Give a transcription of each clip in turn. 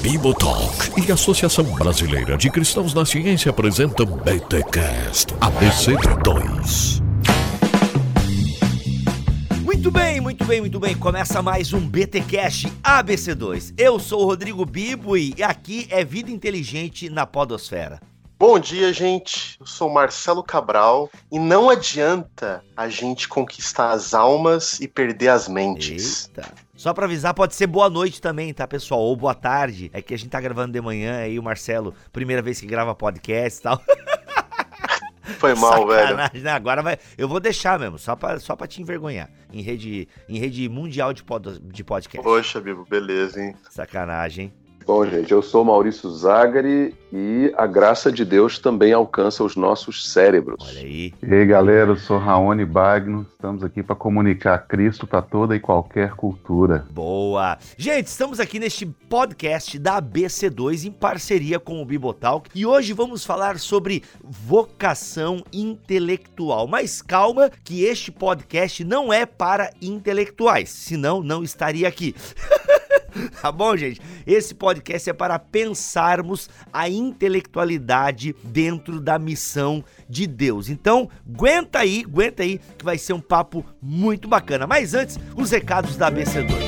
Bibotalk e a Associação Brasileira de Cristãos na Ciência apresentam BTCast ABC2. Muito bem, muito bem, muito bem. Começa mais um BTcast ABC2. Eu sou o Rodrigo Bibo e aqui é Vida Inteligente na Podosfera. Bom dia, gente. Eu sou Marcelo Cabral e não adianta a gente conquistar as almas e perder as mentes. Eita. Só pra avisar, pode ser boa noite também, tá, pessoal? Ou boa tarde. É que a gente tá gravando de manhã aí o Marcelo, primeira vez que grava podcast e tal. Foi mal, Sacanagem, velho. né? Agora vai. Eu vou deixar mesmo, só pra, só pra te envergonhar. Em rede, em rede mundial de, pod, de podcast. Poxa, Bibo, beleza, hein? Sacanagem? Bom, gente, eu sou Maurício Zagari e a graça de Deus também alcança os nossos cérebros. Olha aí. E aí, galera, eu sou Raoni Bagno. Estamos aqui para comunicar Cristo para toda e qualquer cultura. Boa! Gente, estamos aqui neste podcast da ABC2 em parceria com o Bibotalk e hoje vamos falar sobre vocação intelectual. Mas calma, que este podcast não é para intelectuais, senão não estaria aqui. Tá bom, gente? Esse podcast é para pensarmos a intelectualidade dentro da missão de Deus. Então, aguenta aí, aguenta aí, que vai ser um papo muito bacana. Mas antes, os recados da ABC2.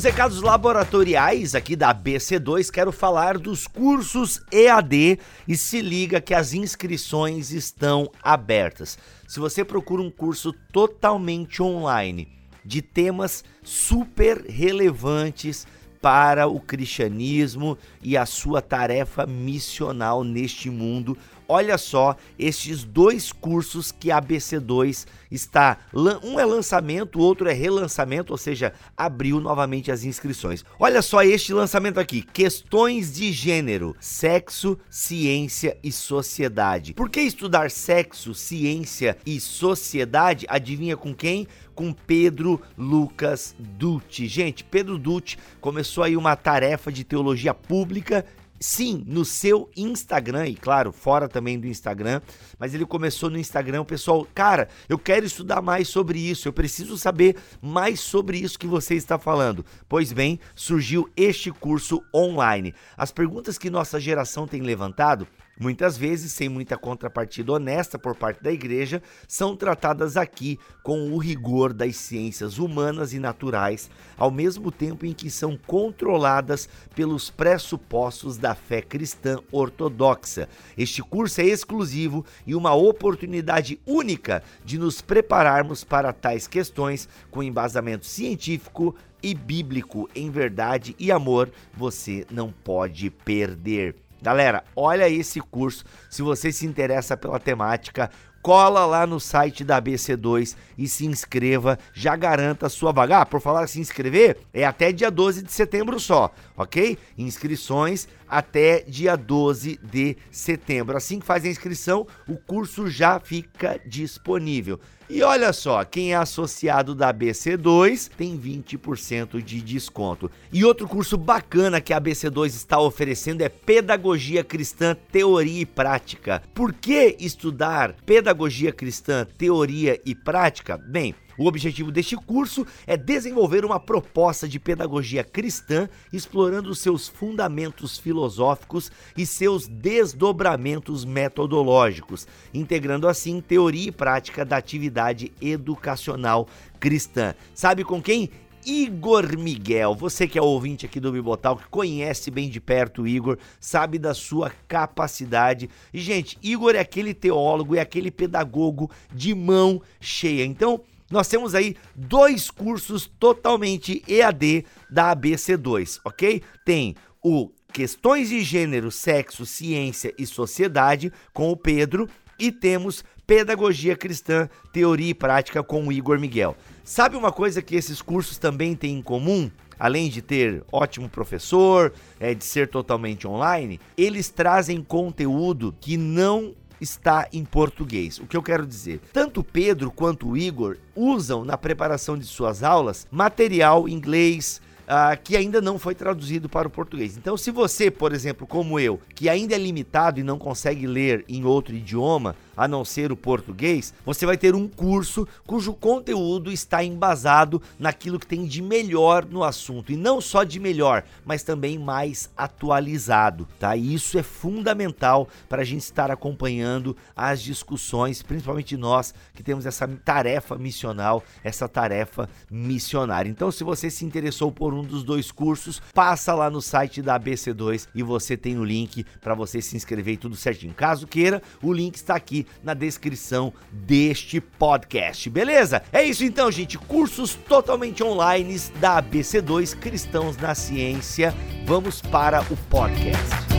Nos recados laboratoriais aqui da BC2, quero falar dos cursos EAD e se liga que as inscrições estão abertas. Se você procura um curso totalmente online de temas super relevantes para o cristianismo e a sua tarefa missional neste mundo. Olha só estes dois cursos que a BC2 está. Um é lançamento, o outro é relançamento, ou seja, abriu novamente as inscrições. Olha só este lançamento aqui: Questões de Gênero, Sexo, Ciência e Sociedade. Por que estudar sexo, ciência e sociedade? Adivinha com quem? com Pedro Lucas Dutti. Gente, Pedro Dutti começou aí uma tarefa de teologia pública Sim, no seu Instagram, e claro, fora também do Instagram, mas ele começou no Instagram, o pessoal, cara, eu quero estudar mais sobre isso, eu preciso saber mais sobre isso que você está falando. Pois bem, surgiu este curso online. As perguntas que nossa geração tem levantado muitas vezes sem muita contrapartida honesta por parte da igreja, são tratadas aqui com o rigor das ciências humanas e naturais, ao mesmo tempo em que são controladas pelos pressupostos da fé cristã ortodoxa. Este curso é exclusivo e uma oportunidade única de nos prepararmos para tais questões com embasamento científico e bíblico em verdade e amor, você não pode perder. Galera, olha esse curso. Se você se interessa pela temática, cola lá no site da BC2 e se inscreva, já garanta sua vaga. Ah, por falar se inscrever, é até dia 12 de setembro só, ok? Inscrições até dia 12 de setembro. Assim que faz a inscrição, o curso já fica disponível. E olha só, quem é associado da BC2 tem 20% de desconto. E outro curso bacana que a BC2 está oferecendo é Pedagogia Cristã Teoria e Prática. Por que estudar Pedagogia Cristã Teoria e Prática? Bem, o objetivo deste curso é desenvolver uma proposta de pedagogia cristã, explorando seus fundamentos filosóficos e seus desdobramentos metodológicos, integrando assim teoria e prática da atividade educacional cristã. Sabe com quem? Igor Miguel, você que é ouvinte aqui do Bibotal, que conhece bem de perto o Igor, sabe da sua capacidade. E, gente, Igor é aquele teólogo, é aquele pedagogo de mão cheia. Então, nós temos aí dois cursos totalmente EAD da ABC2, ok? Tem o Questões de Gênero, Sexo, Ciência e Sociedade com o Pedro e temos Pedagogia Cristã, Teoria e Prática com o Igor Miguel. Sabe uma coisa que esses cursos também têm em comum? Além de ter ótimo professor, é, de ser totalmente online, eles trazem conteúdo que não está em português. O que eu quero dizer? Tanto Pedro quanto o Igor usam na preparação de suas aulas material inglês, uh, que ainda não foi traduzido para o português. Então, se você, por exemplo, como eu, que ainda é limitado e não consegue ler em outro idioma, a não ser o português, você vai ter um curso cujo conteúdo está embasado naquilo que tem de melhor no assunto e não só de melhor, mas também mais atualizado, tá? E isso é fundamental para a gente estar acompanhando as discussões, principalmente nós que temos essa tarefa missional, essa tarefa missionária. Então, se você se interessou por um dos dois cursos, passa lá no site da ABC2 e você tem o link para você se inscrever e tudo certinho. Caso queira, o link está aqui na descrição deste podcast, beleza? É isso então, gente. Cursos totalmente online da ABC2 Cristãos na Ciência. Vamos para o podcast.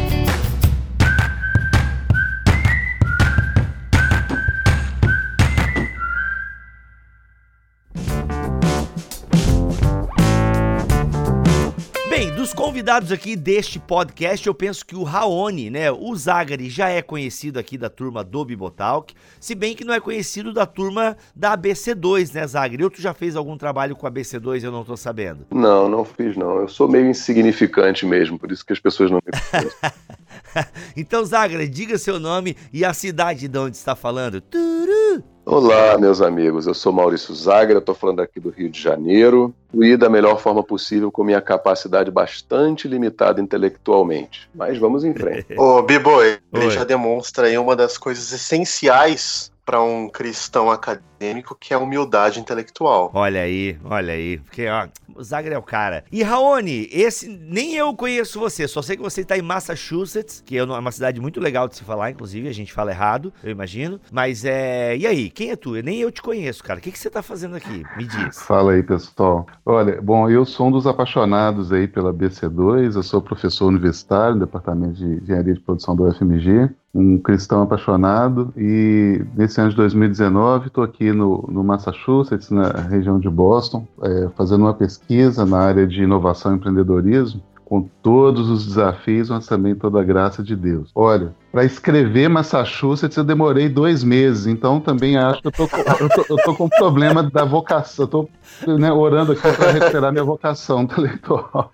Convidados aqui deste podcast, eu penso que o Raoni, né, o Zagari já é conhecido aqui da turma do Bibotalk, se bem que não é conhecido da turma da ABC2, né, Zagari? Ou tu já fez algum trabalho com a ABC2 eu não tô sabendo? Não, não fiz não. Eu sou meio insignificante mesmo, por isso que as pessoas não me conhecem. então, Zagari, diga seu nome e a cidade de onde está falando. Turu! Olá, meus amigos. Eu sou Maurício Zagra, estou falando aqui do Rio de Janeiro. Fui da melhor forma possível com minha capacidade bastante limitada intelectualmente. Mas vamos em frente. Ô, Bibo, ele já demonstra aí uma das coisas essenciais para um cristão acadêmico, que é a humildade intelectual. Olha aí, olha aí. Porque, ó, o Zagra é o cara. E Raoni, esse nem eu conheço você, só sei que você está em Massachusetts, que é uma cidade muito legal de se falar, inclusive, a gente fala errado, eu imagino. Mas é. E aí, quem é tu? Eu, nem eu te conheço, cara. O que, que você está fazendo aqui? Me diz. Fala aí, pessoal. Olha, bom, eu sou um dos apaixonados aí pela BC2, eu sou professor universitário no Departamento de Engenharia de Produção do UFMG um cristão apaixonado e nesse ano de 2019 estou aqui no, no, Massachusetts, na região de Boston, é, fazendo uma pesquisa na área de inovação e empreendedorismo com todos os desafios, mas também toda a graça de Deus. Olha, para escrever Massachusetts eu demorei dois meses, então também acho que eu tô, eu tô, eu tô com problema da vocação, eu tô né, orando aqui para recuperar minha vocação intelectual.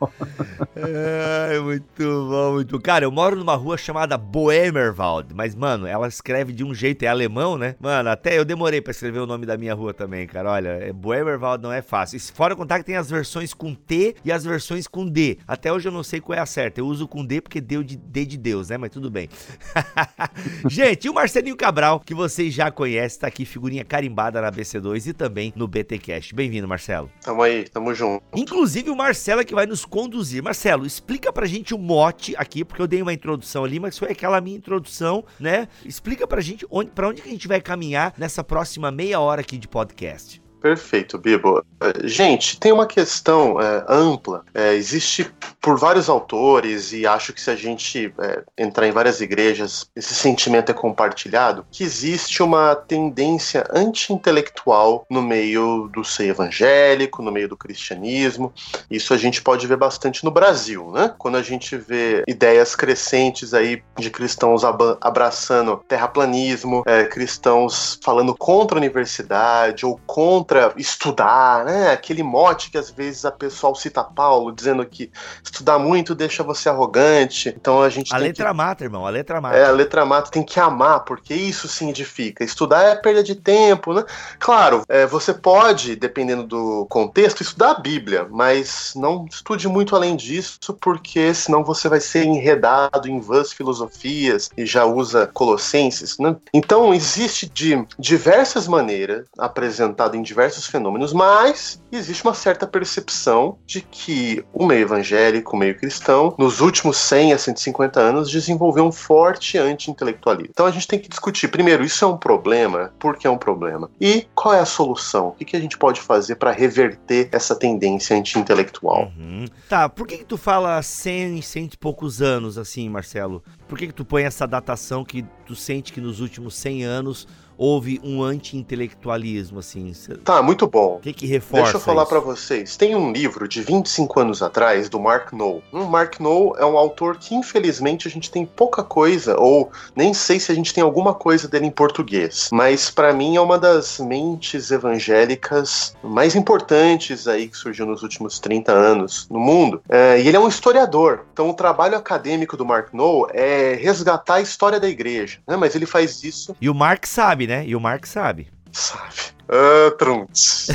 É, muito bom, muito. Cara, eu moro numa rua chamada Boemerwald, mas, mano, ela escreve de um jeito, é alemão, né? Mano, até eu demorei para escrever o nome da minha rua também, cara. Olha, é Boemerwald não é fácil. Fora contar que tem as versões com T e as versões com D. Até hoje eu não sei qual é a certa. Eu uso com D porque deu de D de Deus, né? Mas tudo bem. Gente, e o Marcelinho Cabral, que vocês já conhecem, tá aqui, figurinha carimbada na BC2 e também no BTcast. Bem-vindo, Marcelo. Tamo aí, tamo junto. Inclusive o Marcelo é que vai nos conduzir. Marcelo, explica pra gente o mote aqui, porque eu dei uma introdução ali, mas foi aquela minha introdução, né? Explica pra gente onde, pra onde que a gente vai caminhar nessa próxima meia hora aqui de podcast. Perfeito, Bibo. É, gente, tem uma questão é, ampla. É, existe por vários autores, e acho que se a gente é, entrar em várias igrejas, esse sentimento é compartilhado, que existe uma tendência anti-intelectual no meio do seio evangélico, no meio do cristianismo. Isso a gente pode ver bastante no Brasil, né? Quando a gente vê ideias crescentes aí de cristãos abraçando terraplanismo, cristãos falando contra a universidade ou contra contra estudar, né? Aquele mote que às vezes a pessoal cita Paulo, dizendo que estudar muito deixa você arrogante. Então a gente. A letra que... mata, irmão, a letra mata. É, a letra mata tem que amar, porque isso significa. Estudar é perda de tempo, né? Claro, é, você pode, dependendo do contexto, estudar a Bíblia, mas não estude muito além disso, porque senão você vai ser enredado em vãs filosofias e já usa Colossenses, né? Então existe de diversas maneiras apresentado em diversas diversos fenômenos, mas existe uma certa percepção de que o meio evangélico, o meio cristão, nos últimos 100 a 150 anos, desenvolveu um forte anti-intelectualismo. Então a gente tem que discutir, primeiro, isso é um problema? Por que é um problema? E qual é a solução? O que a gente pode fazer para reverter essa tendência anti-intelectual? Uhum. Tá, por que, que tu fala 100, 100 e poucos anos assim, Marcelo? Por que, que tu põe essa datação que tu sente que nos últimos 100 anos houve um anti-intelectualismo, assim? Tá, muito bom. O que, que reforça Deixa eu falar pra vocês. Tem um livro de 25 anos atrás, do Mark Knoll. Um Mark Knoll é um autor que, infelizmente, a gente tem pouca coisa, ou nem sei se a gente tem alguma coisa dele em português. Mas, pra mim, é uma das mentes evangélicas mais importantes aí que surgiu nos últimos 30 anos no mundo. É, e ele é um historiador. Então, o trabalho acadêmico do Mark Knoll é resgatar a história da igreja. Né? Mas ele faz isso E o Mark sabe, né? E o Mark sabe. Sabe? Ah, Trunks.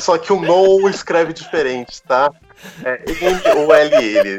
Só que o No escreve diferente, tá? É M-O-L-L.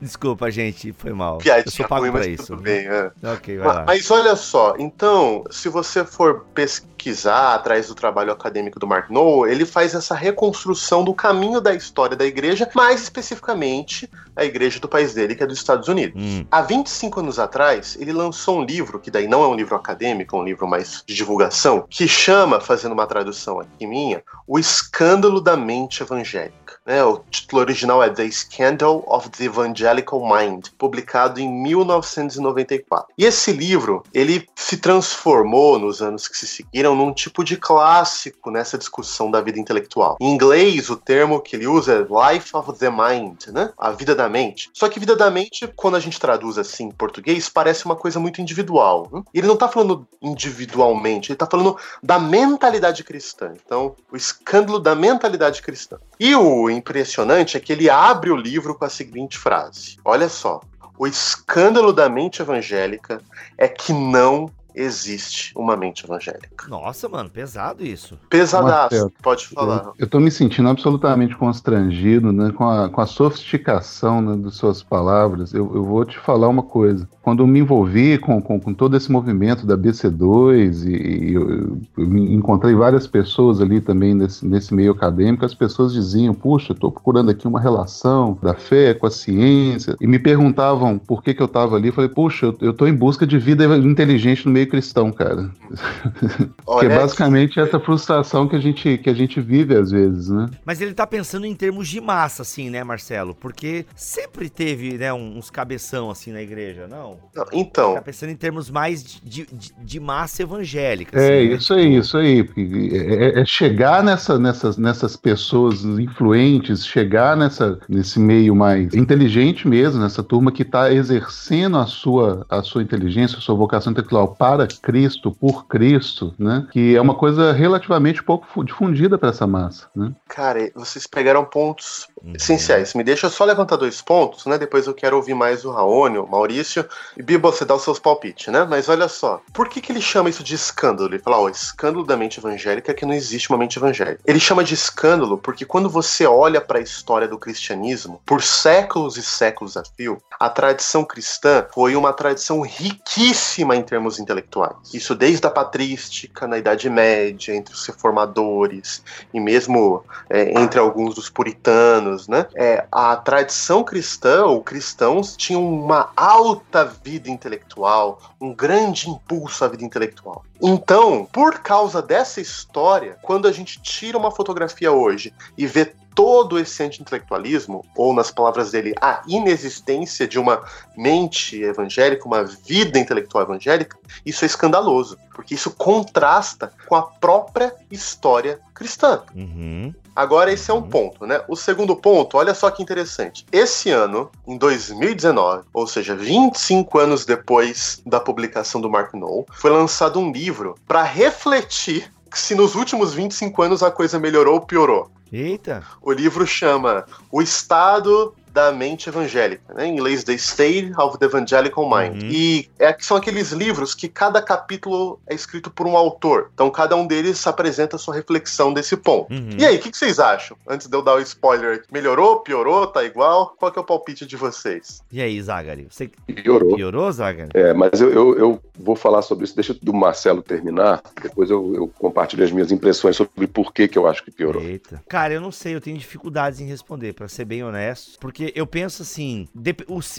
Desculpa, gente, foi mal. eu Piadinha sou pago ruim, pra mas isso. tudo bem. é. Ok, vai Ma- lá. Mas olha só, então, se você for pesquisar atrás do trabalho acadêmico do Mark Noll, ele faz essa reconstrução do caminho da história da igreja, mais especificamente a igreja do país dele, que é dos Estados Unidos. Hum, Há 25 anos atrás, ele lançou um livro, que daí não é um livro acadêmico, é um livro mais de divulgação, que chama, fazendo uma tradução aqui minha, O Escândalo da Mente Evangélica. Né? O título original é The Scandal of the Evangelical Mind, publicado em 1994. E esse livro, ele se transformou nos anos que se seguiram num tipo de clássico nessa discussão da vida intelectual. Em inglês, o termo que ele usa é Life of the Mind, né? A vida da mente. Só que vida da mente, quando a gente traduz assim em português, parece uma coisa muito individual. né? Ele não tá falando individualmente, ele tá falando da mentalidade cristã. Então, o escândalo da mentalidade cristã. E o impressionante é que ele abre o livro com a seguinte frase: Olha só, o escândalo da mente evangélica é que não existe uma mente evangélica. Nossa, mano, pesado isso. Pesadaço, Marcelo, pode falar. Eu tô me sentindo absolutamente constrangido, né, com a, com a sofisticação né, das suas palavras. Eu, eu vou te falar uma coisa. Quando eu me envolvi com, com, com todo esse movimento da BC2 e, e eu, eu me encontrei várias pessoas ali também nesse, nesse meio acadêmico, as pessoas diziam, puxa, eu tô procurando aqui uma relação da fé com a ciência, e me perguntavam por que que eu tava ali. Eu falei, puxa, eu, eu tô em busca de vida inteligente no meio cristão, cara. Porque Olha, basicamente é essa frustração que a gente que a gente vive às vezes, né? Mas ele tá pensando em termos de massa, assim, né, Marcelo? Porque sempre teve, né, uns cabeção assim na igreja, não? não, então, Tá pensando em termos mais de, de, de massa evangélica. É assim, né? isso aí, isso aí. porque É, é chegar nessa, nessas, nessas pessoas influentes, chegar nessa, nesse meio mais inteligente mesmo, nessa turma que está exercendo a sua, a sua inteligência, a sua vocação intelectual para Cristo, por Cristo, né? Que é uma coisa relativamente pouco fu- difundida para essa massa, né? cara, vocês pegaram pontos Uhum. essenciais. Me deixa só levantar dois pontos, né? Depois eu quero ouvir mais o Raoni, o Maurício e Bibo, você dá os seus palpites, né? Mas olha só, por que, que ele chama isso de escândalo? Ele fala, ó, escândalo da mente evangélica é que não existe uma mente evangélica. Ele chama de escândalo porque quando você olha para a história do cristianismo, por séculos e séculos a fio, a tradição cristã foi uma tradição riquíssima em termos intelectuais. Isso desde a patrística, na Idade Média, entre os reformadores e mesmo é, entre alguns dos puritanos, né? É, a tradição cristã, ou cristãos, tinham uma alta vida intelectual, um grande impulso à vida intelectual. Então, por causa dessa história, quando a gente tira uma fotografia hoje e vê todo esse anti-intelectualismo, ou nas palavras dele, a inexistência de uma mente evangélica, uma vida intelectual evangélica, isso é escandaloso, porque isso contrasta com a própria história cristã. Uhum. Agora, esse é um Uhum. ponto, né? O segundo ponto, olha só que interessante. Esse ano, em 2019, ou seja, 25 anos depois da publicação do Mark Knoll, foi lançado um livro para refletir se nos últimos 25 anos a coisa melhorou ou piorou. Eita. O livro chama O Estado da Mente Evangélica, né? em inglês The State of the Evangelical Mind. Uhum. E é, são aqueles livros que cada capítulo é escrito por um autor. Então cada um deles apresenta a sua reflexão desse ponto. Uhum. E aí, o que, que vocês acham? Antes de eu dar o spoiler, melhorou, piorou, tá igual? Qual que é o palpite de vocês? E aí, Zagari? Você Piorou. piorou, Zagari? É, mas eu, eu, eu vou falar sobre isso. Deixa do Marcelo terminar, depois eu, eu compartilho as minhas impressões sobre por que, que eu acho que piorou. Eita. Cara, eu não sei, eu tenho dificuldades em responder, pra ser bem honesto. Porque Porque eu penso assim,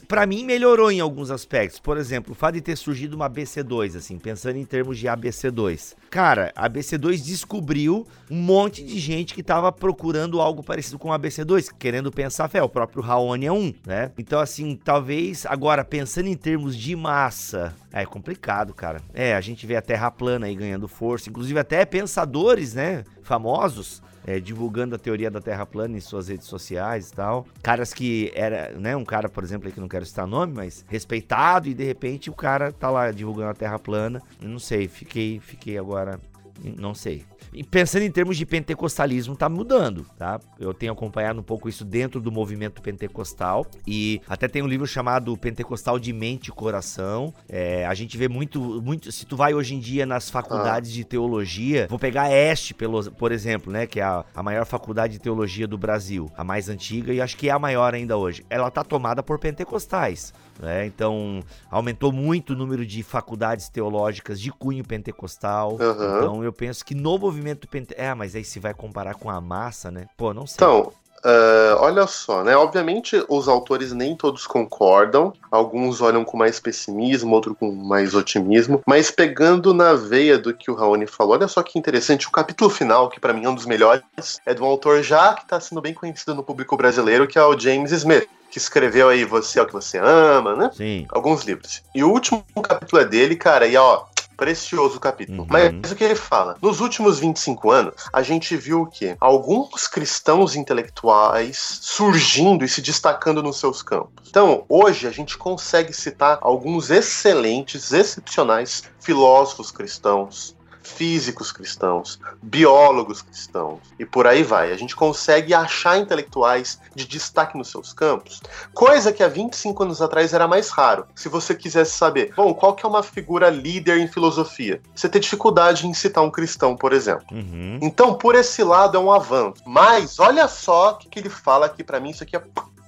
para mim melhorou em alguns aspectos. Por exemplo, o fato de ter surgido uma ABC2, assim, pensando em termos de ABC2. Cara, a ABC2 descobriu um monte de gente que tava procurando algo parecido com a ABC2, querendo pensar fé. O próprio Raoni é um, né? Então, assim, talvez agora, pensando em termos de massa, é complicado, cara. É, a gente vê a Terra plana aí ganhando força, inclusive até pensadores, né, famosos é, divulgando a teoria da Terra plana em suas redes sociais e tal. Caras que era, né, um cara, por exemplo, aí que não quero citar nome, mas respeitado e de repente o cara tá lá divulgando a Terra plana. Eu não sei, fiquei, fiquei agora não sei. E pensando em termos de pentecostalismo, tá mudando, tá? Eu tenho acompanhado um pouco isso dentro do movimento pentecostal e até tem um livro chamado Pentecostal de Mente e Coração. É, a gente vê muito, muito. Se tu vai hoje em dia nas faculdades ah. de teologia, vou pegar a Este, pelo, por exemplo, né? Que é a, a maior faculdade de teologia do Brasil, a mais antiga e acho que é a maior ainda hoje. Ela tá tomada por pentecostais. Né? Então, aumentou muito o número de faculdades teológicas de cunho pentecostal. Uhum. Então, eu penso que no movimento pentecostal. É, mas aí se vai comparar com a massa, né? Pô, não sei. Então. Uh, olha só, né? Obviamente os autores nem todos concordam, alguns olham com mais pessimismo, outros com mais otimismo, mas pegando na veia do que o Raoni falou, olha só que interessante, o capítulo final, que para mim é um dos melhores, é de um autor já que está sendo bem conhecido no público brasileiro, que é o James Smith que escreveu aí Você é o que você ama, né? Sim. Alguns livros. E o último capítulo é dele, cara, e ó, precioso capítulo. Uhum. Mas o que ele fala? Nos últimos 25 anos, a gente viu o quê? Alguns cristãos intelectuais surgindo e se destacando nos seus campos. Então, hoje a gente consegue citar alguns excelentes, excepcionais filósofos cristãos, físicos cristãos, biólogos cristãos e por aí vai. A gente consegue achar intelectuais de destaque nos seus campos, coisa que há 25 anos atrás era mais raro. Se você quisesse saber, bom, qual que é uma figura líder em filosofia? Você tem dificuldade em citar um cristão, por exemplo. Uhum. Então, por esse lado é um avanço. Mas olha só o que, que ele fala aqui para mim, isso aqui é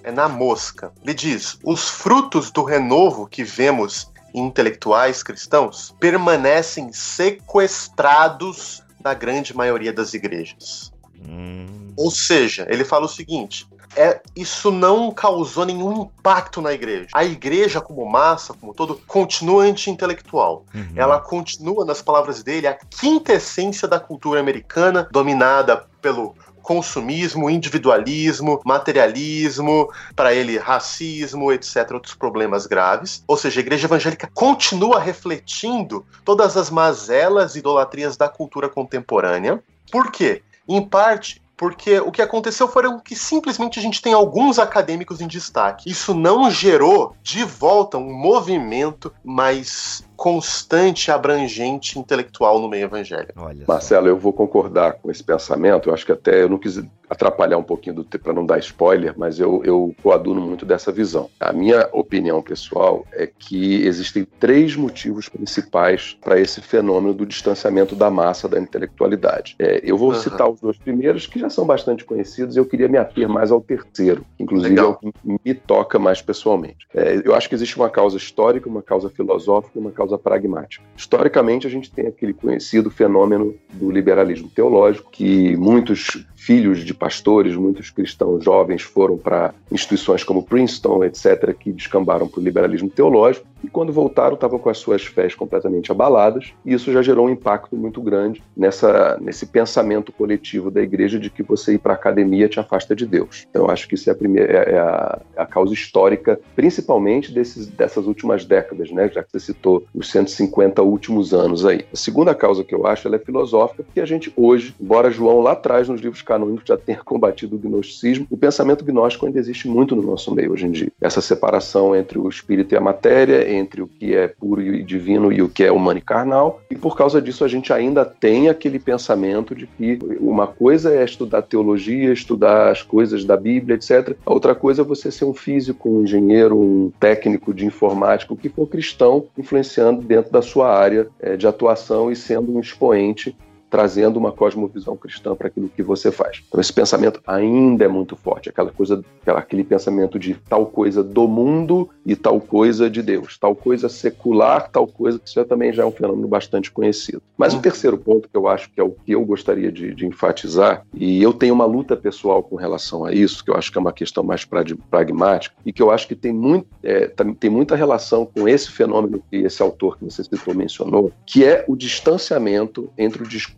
é na mosca. Ele diz: os frutos do renovo que vemos intelectuais cristãos permanecem sequestrados na grande maioria das igrejas. Hum. Ou seja, ele fala o seguinte: é, isso não causou nenhum impacto na igreja. A igreja, como massa, como todo, continua anti-intelectual. Uhum. Ela continua, nas palavras dele, a quintessência da cultura americana, dominada pelo consumismo, individualismo, materialismo, para ele racismo, etc, outros problemas graves. Ou seja, a igreja evangélica continua refletindo todas as mazelas e idolatrias da cultura contemporânea. Por quê? Em parte porque o que aconteceu foi que simplesmente a gente tem alguns acadêmicos em destaque. Isso não gerou de volta um movimento mais constante, abrangente, intelectual no meio evangélico. Olha Marcelo, eu vou concordar com esse pensamento. Eu acho que até eu não quis atrapalhar um pouquinho para não dar spoiler, mas eu, eu coaduno muito dessa visão. A minha opinião pessoal é que existem três motivos principais para esse fenômeno do distanciamento da massa da intelectualidade. É, eu vou uhum. citar os dois primeiros, que já são bastante conhecidos, e eu queria me ater mais ao terceiro, que inclusive Legal. é o que me toca mais pessoalmente. É, eu acho que existe uma causa histórica, uma causa filosófica uma causa causa pragmática. Historicamente, a gente tem aquele conhecido fenômeno do liberalismo teológico, que muitos filhos de pastores, muitos cristãos jovens foram para instituições como Princeton, etc., que descambaram para o liberalismo teológico, e quando voltaram estavam com as suas fés completamente abaladas, e isso já gerou um impacto muito grande nessa, nesse pensamento coletivo da igreja de que você ir para a academia te afasta de Deus. Então, acho que isso é a, primeira, é, é a, é a causa histórica, principalmente desses, dessas últimas décadas, né? já que você citou os 150 últimos anos aí. A segunda causa que eu acho é filosófica, que a gente hoje, embora João lá atrás nos livros canônicos já tenha combatido o gnosticismo, o pensamento gnóstico ainda existe muito no nosso meio hoje em dia. Essa separação entre o espírito e a matéria, entre o que é puro e divino e o que é humano e carnal, e por causa disso a gente ainda tem aquele pensamento de que uma coisa é estudar teologia, estudar as coisas da Bíblia, etc. A outra coisa é você ser um físico, um engenheiro, um técnico de informática, o que for cristão, influenciando dentro da sua área é, de atuação e sendo um expoente trazendo uma cosmovisão cristã para aquilo que você faz. Então esse pensamento ainda é muito forte, aquela coisa, aquele pensamento de tal coisa do mundo e tal coisa de Deus, tal coisa secular, tal coisa que isso também já é um fenômeno bastante conhecido. Mas o terceiro ponto que eu acho que é o que eu gostaria de, de enfatizar, e eu tenho uma luta pessoal com relação a isso, que eu acho que é uma questão mais pragmática e que eu acho que tem, muito, é, tem muita relação com esse fenômeno que esse autor que você citou mencionou, que é o distanciamento entre o discurso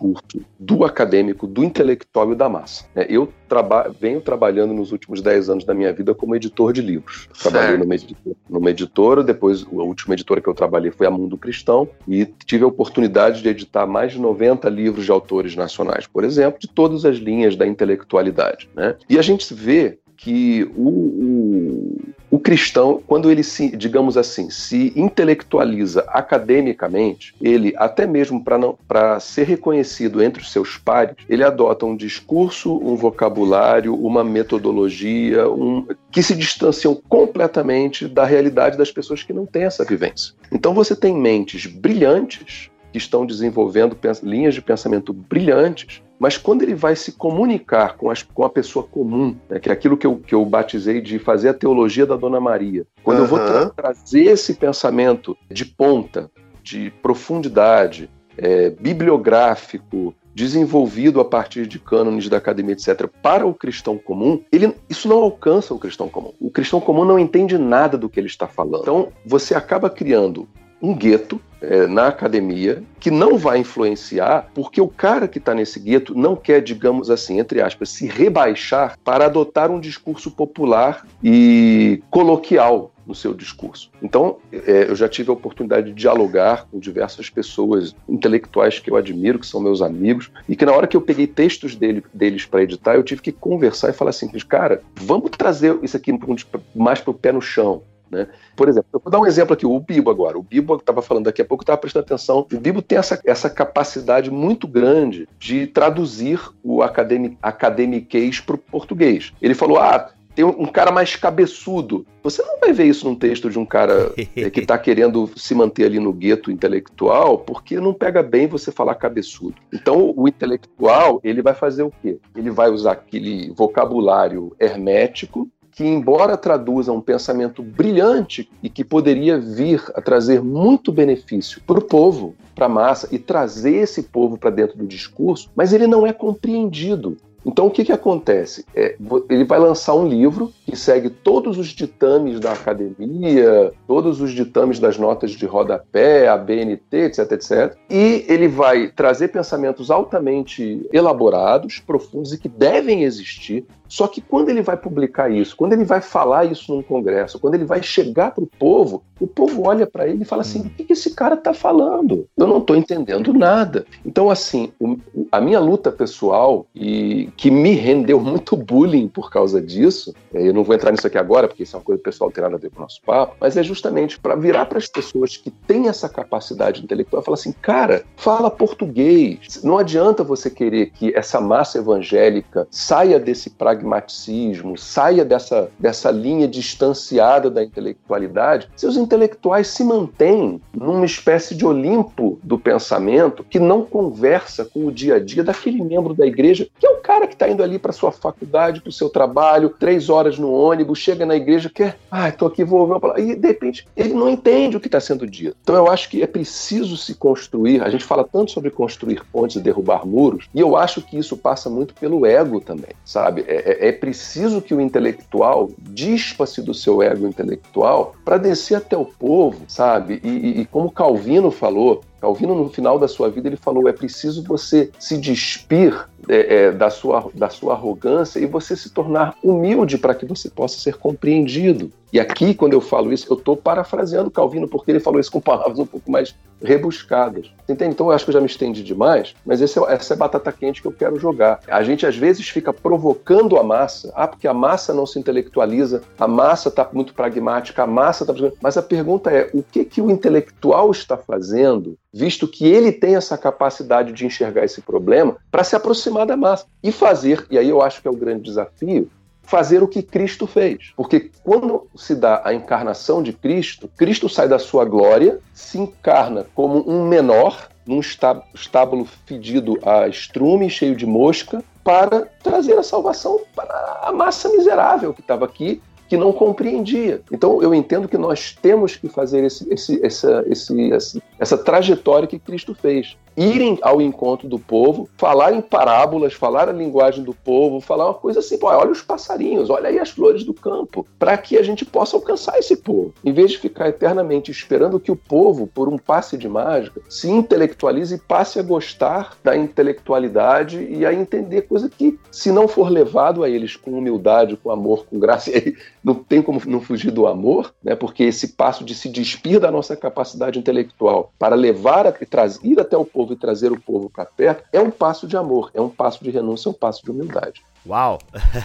do acadêmico, do intelectual e da massa. É, eu traba venho trabalhando nos últimos 10 anos da minha vida como editor de livros. Trabalhei numa editora, numa editora, depois a última editora que eu trabalhei foi a Mundo Cristão e tive a oportunidade de editar mais de 90 livros de autores nacionais, por exemplo, de todas as linhas da intelectualidade. Né? E a gente vê que o, o, o, cristão, quando ele se, digamos assim, se intelectualiza academicamente, ele, até mesmo para ser reconhecido entre os seus pares, ele adota um discurso, um vocabulário, uma metodologia, um, que se distanciam completamente da realidade das pessoas que não têm essa vivência. Então você tem mentes brilhantes que estão desenvolvendo linhas de pensamento brilhantes, mas quando ele vai se comunicar com, as, com a pessoa comum, né, que é aquilo que eu, que eu batizei de fazer a teologia da Dona Maria, quando uhum. eu vou tra trazer esse pensamento de ponta, de profundidade, é, bibliográfico, desenvolvido a partir de cânones da academia, etc., para o cristão comum, ele, isso não alcança o cristão comum. O cristão comum não entende nada do que ele está falando. Então, você acaba criando um gueto é, na academia que não vai influenciar, porque o cara que está nesse gueto não quer, digamos assim, entre aspas, se rebaixar para adotar um discurso popular e coloquial no seu discurso. Então, é, eu já tive a oportunidade de dialogar com diversas pessoas intelectuais que eu admiro, que são meus amigos, e que na hora que eu peguei textos dele, deles para editar, eu tive que conversar e falar assim, cara, vamos trazer isso aqui mais para o pé no chão. Né? Por exemplo, eu vou dar um exemplo aqui, o Bibo agora. O Bibo estava falando daqui a pouco, estava prestando atenção. O Bibo tem essa, essa capacidade muito grande de traduzir o academic, academiquez para o português. Ele falou: ah, tem um cara mais cabeçudo. Você não vai ver isso num texto de um cara é, que está querendo se manter ali no gueto intelectual, porque não pega bem você falar cabeçudo. Então, o intelectual, ele vai fazer o quê? Ele vai usar aquele vocabulário hermético que, embora traduza um pensamento brilhante e que poderia vir a trazer muito benefício para o povo, para a massa, e trazer esse povo para dentro do discurso, mas ele não é compreendido. Então, o que, que acontece? É, ele vai lançar um livro que segue todos os ditames da academia, todos os ditames das notas de rodapé, a BNT, etc, etc. E ele vai trazer pensamentos altamente elaborados, profundos e que devem existir. Só que quando ele vai publicar isso, quando ele vai falar isso num congresso, quando ele vai chegar para o povo, o povo olha para ele e fala assim: o que, esse cara está falando? Eu não estou entendendo nada. Então, assim, a minha luta pessoal, e que me rendeu muito bullying por causa disso, é, eu não vou entrar nisso aqui agora, porque isso é uma coisa pessoal, não tem nada a ver com o nosso papo, mas é justamente para virar para as pessoas que têm essa capacidade intelectual e falar assim: cara, fala português. Não adianta você querer que essa massa evangélica saia desse pragmatismo pragmaticismo, saia dessa, dessa linha distanciada da intelectualidade, seus intelectuais se mantêm numa espécie de Olimpo do pensamento que não conversa com o dia a dia daquele membro da igreja, que é o cara que está indo ali para sua faculdade, para o seu trabalho, três horas no ônibus, chega na igreja, quer, ah, estou aqui, vou ouvir uma palavra, e de repente ele não entende o que está sendo dito. Então eu acho que é preciso se construir, a gente fala tanto sobre construir pontes e derrubar muros, e eu acho que isso passa muito pelo ego também, sabe? É, é, é, preciso que o intelectual dispa-se do seu ego intelectual para descer até o povo, sabe? E, e, e como Calvino falou, Calvino, no final da sua vida, ele falou: é preciso você se despir é, é, da, sua, da sua arrogância e você se tornar humilde para que você possa ser compreendido. E aqui, quando eu falo isso, eu estou parafraseando Calvino, porque ele falou isso com palavras um pouco mais rebuscadas. Entende? Então eu acho que eu já me estendi demais, mas esse é, essa é batata quente que eu quero jogar. A gente às vezes fica provocando a massa, ah, porque a massa não se intelectualiza, a massa está muito pragmática, a massa está. Mas a pergunta é: o que, que o intelectual está fazendo, visto que ele tem essa capacidade de enxergar esse problema, para se aproximar da massa e fazer, e aí eu acho que é o grande desafio, fazer o que Cristo fez. Porque quando se dá a encarnação de Cristo, Cristo sai da sua glória, se encarna como um menor num estábulo fedido a estrume, cheio de mosca, para trazer a salvação para a massa miserável que estava aqui que não compreendia. Então eu entendo que nós temos que fazer esse, esse, essa, esse, essa trajetória que Cristo fez irem ao encontro do povo, falar em parábolas, falar a linguagem do povo, falar uma coisa assim, olha os passarinhos, olha aí as flores do campo, para que a gente possa alcançar esse povo. Em vez de ficar eternamente esperando que o povo, por um passe de mágica, se intelectualize e passe a gostar da intelectualidade e a entender coisa que, se não for levado a eles com humildade, com amor, com graça, não tem como não fugir do amor, né? porque esse passo de se despir da nossa capacidade intelectual para levar a trazer até o povo e trazer o povo para perto, é um passo de amor, é um passo de renúncia, é um passo de humildade. Uau!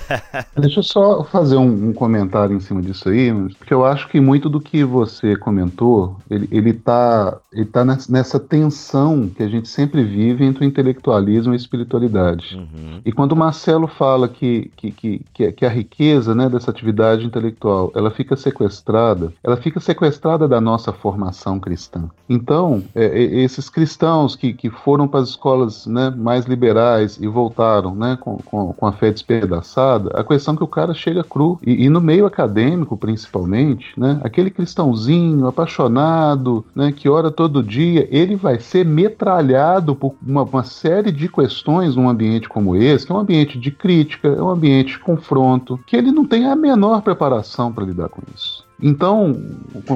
Deixa eu só fazer um, um, comentário em cima disso aí, porque eu acho que muito do que você comentou, ele, ele tá, ele tá nessa tensão que a gente sempre vive entre o intelectualismo e a espiritualidade. Uhum. E quando o Marcelo fala que, que, que, que, a riqueza né, dessa atividade intelectual, ela fica sequestrada, ela fica sequestrada da nossa formação cristã. Então, é, é, esses cristãos que, que foram para as escolas né, mais liberais e voltaram né, com, com, com a fé despedaçada, a questão é que o cara chega cru. E, e, no meio acadêmico, principalmente, né, aquele cristãozinho apaixonado, né, que ora todo dia, ele vai ser metralhado por uma, uma série de questões num ambiente como esse, que é um ambiente de crítica, é um ambiente de confronto, que ele não tem a menor preparação para lidar com isso. Então,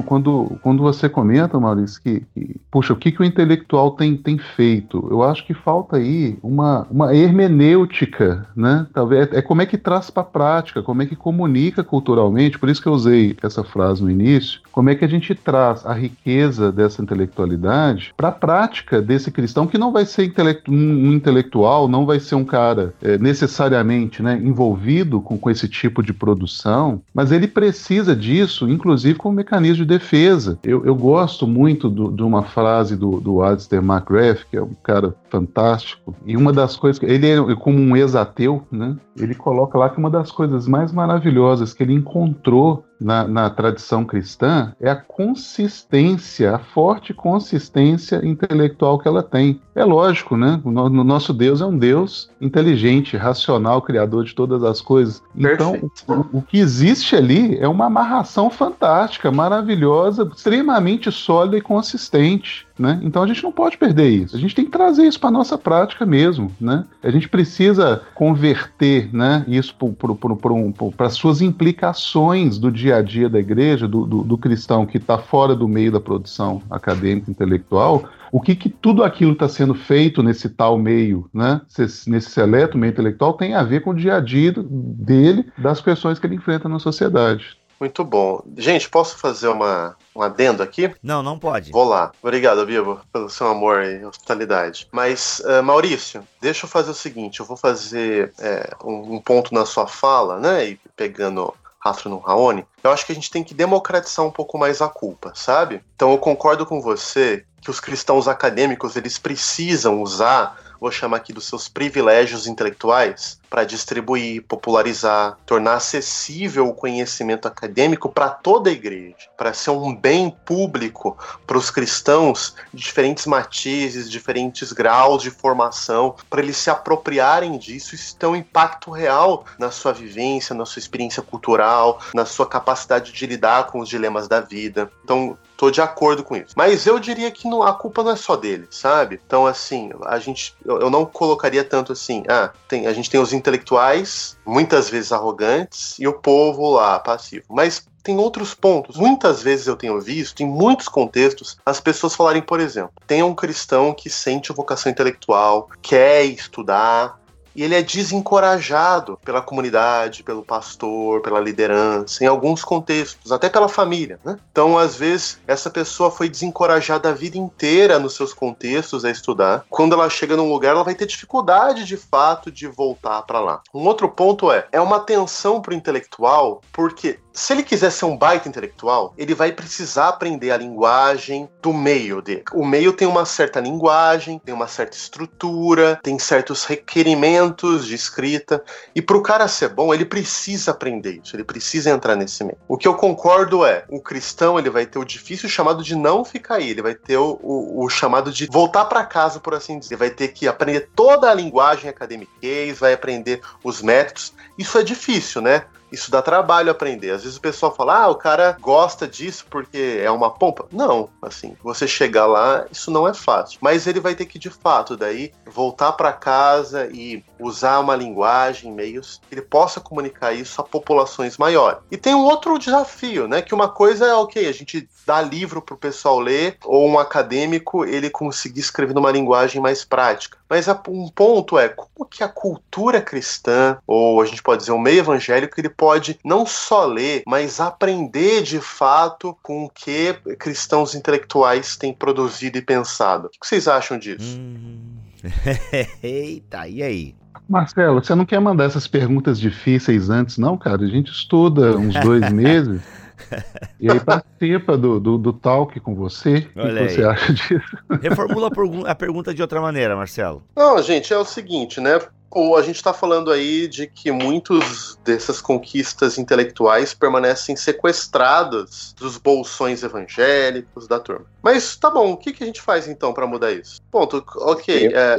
quando, quando você comenta, Maurício, que, que, puxa, o que, que o intelectual tem, tem feito? Eu acho que falta aí uma, uma hermenêutica, né? Talvez é, é como é que traz para a prática, como é que comunica culturalmente, por isso que eu usei essa frase no início, como é que a gente traz a riqueza dessa intelectualidade para a prática desse cristão que não vai ser intelectu um intelectual, não vai ser um cara é, necessariamente né, envolvido com, com esse tipo de produção, mas ele precisa disso inclusive como mecanismo de defesa. Eu, eu gosto muito do, de uma frase do, do Alistair McGrath, que é um cara fantástico, e uma das coisas, ele é como um ex-ateu, né? Ele coloca lá que uma das coisas mais maravilhosas que ele encontrou na, na, tradição cristã é a consistência, a forte consistência intelectual que ela tem. É lógico, né? O, no, nosso Deus é um Deus inteligente, racional, criador de todas as coisas. Então, o, o, que existe ali é uma amarração fantástica, maravilhosa, extremamente sólida e consistente. Né? Então a gente não pode perder isso. A gente tem que trazer isso para nossa prática mesmo. Né? A gente precisa converter né, isso para as suas implicações do dia a dia da igreja, do, do, do cristão que está fora do meio da produção acadêmica intelectual, o que, que tudo aquilo está sendo feito nesse tal meio, né, nesse seleto meio intelectual, tem a ver com o dia a dia dele, das questões que ele enfrenta na sociedade. Muito bom. Gente, posso fazer uma, um adendo aqui? Não, não pode. Vou lá. Obrigado, Bibo, pelo seu amor e hospitalidade. Mas, uh, Maurício, deixa eu fazer o seguinte: eu vou fazer é, um, um, ponto na sua fala, né? E pegando rastro no Raoni, eu acho que a gente tem que democratizar um pouco mais a culpa, sabe? Então eu concordo com você que os cristãos acadêmicos eles precisam usar vou chamar aqui dos seus privilégios intelectuais, para distribuir, popularizar, tornar acessível o conhecimento acadêmico para toda a igreja, para ser um bem público para os cristãos de diferentes matizes, diferentes graus de formação, para eles se apropriarem disso e ter um impacto real na sua vivência, na sua experiência cultural, na sua capacidade de lidar com os dilemas da vida. Então, tô de acordo com isso. Mas eu diria que não, a culpa não é só dele, sabe? Então, assim, a gente, eu não colocaria tanto assim, ah, tem, a gente tem os intelectuais, muitas vezes arrogantes, e o povo lá, passivo. Mas tem outros pontos. Muitas vezes eu tenho visto, em muitos contextos, as pessoas falarem, por exemplo, tem um cristão que sente vocação intelectual, quer estudar, e ele é desencorajado pela comunidade, pelo pastor, pela liderança, em alguns contextos, até pela família. Né? Então, às vezes, essa pessoa foi desencorajada a vida inteira nos seus contextos a estudar. Quando ela chega num lugar, ela vai ter dificuldade de fato de voltar para lá. Um outro ponto é, é uma tensão para o intelectual, porque se ele quiser ser um baita intelectual, ele vai precisar aprender a linguagem do meio dele. O meio tem uma certa linguagem, tem uma certa estrutura, tem certos requerimentos de escrita. E para o cara ser bom, ele precisa aprender isso, ele precisa entrar nesse meio. O que eu concordo é, o cristão ele vai ter o difícil chamado de não ficar aí, ele vai ter o, o, o chamado de voltar para casa, por assim dizer. Ele vai ter que aprender toda a linguagem acadêmica, vai aprender os métodos. Isso é difícil, né? Isso dá trabalho aprender. Às vezes o pessoal fala, ah, o cara gosta disso porque é uma pompa. Não, assim, você chegar lá, isso não é fácil. Mas ele vai ter que, de fato, daí voltar para casa e usar uma linguagem, meios, que ele possa comunicar isso a populações maiores. E tem um outro desafio, né? Que uma coisa é, ok, a gente dá livro pro pessoal ler, ou um acadêmico ele conseguir escrever numa linguagem mais prática. Mas um ponto é como que a cultura cristã, ou a gente pode dizer o meio evangélico, ele pode não só ler, mas aprender de fato com o que cristãos intelectuais têm produzido e pensado. O que vocês acham disso? Hum. Eita, e aí? Marcelo, você não quer mandar essas perguntas difíceis antes, não, cara? A gente estuda uns dois meses. E aí participa do, do, do talk com você. Olha o que você acha disso? Reformula a pergunta de outra maneira, Marcelo. Não, gente, é o seguinte, né? Ou a gente está falando aí de que muitos dessas conquistas intelectuais permanecem sequestradas dos bolsões evangélicos da turma. Mas tá bom, o que, que a gente faz então para mudar isso? Ponto, ok, é,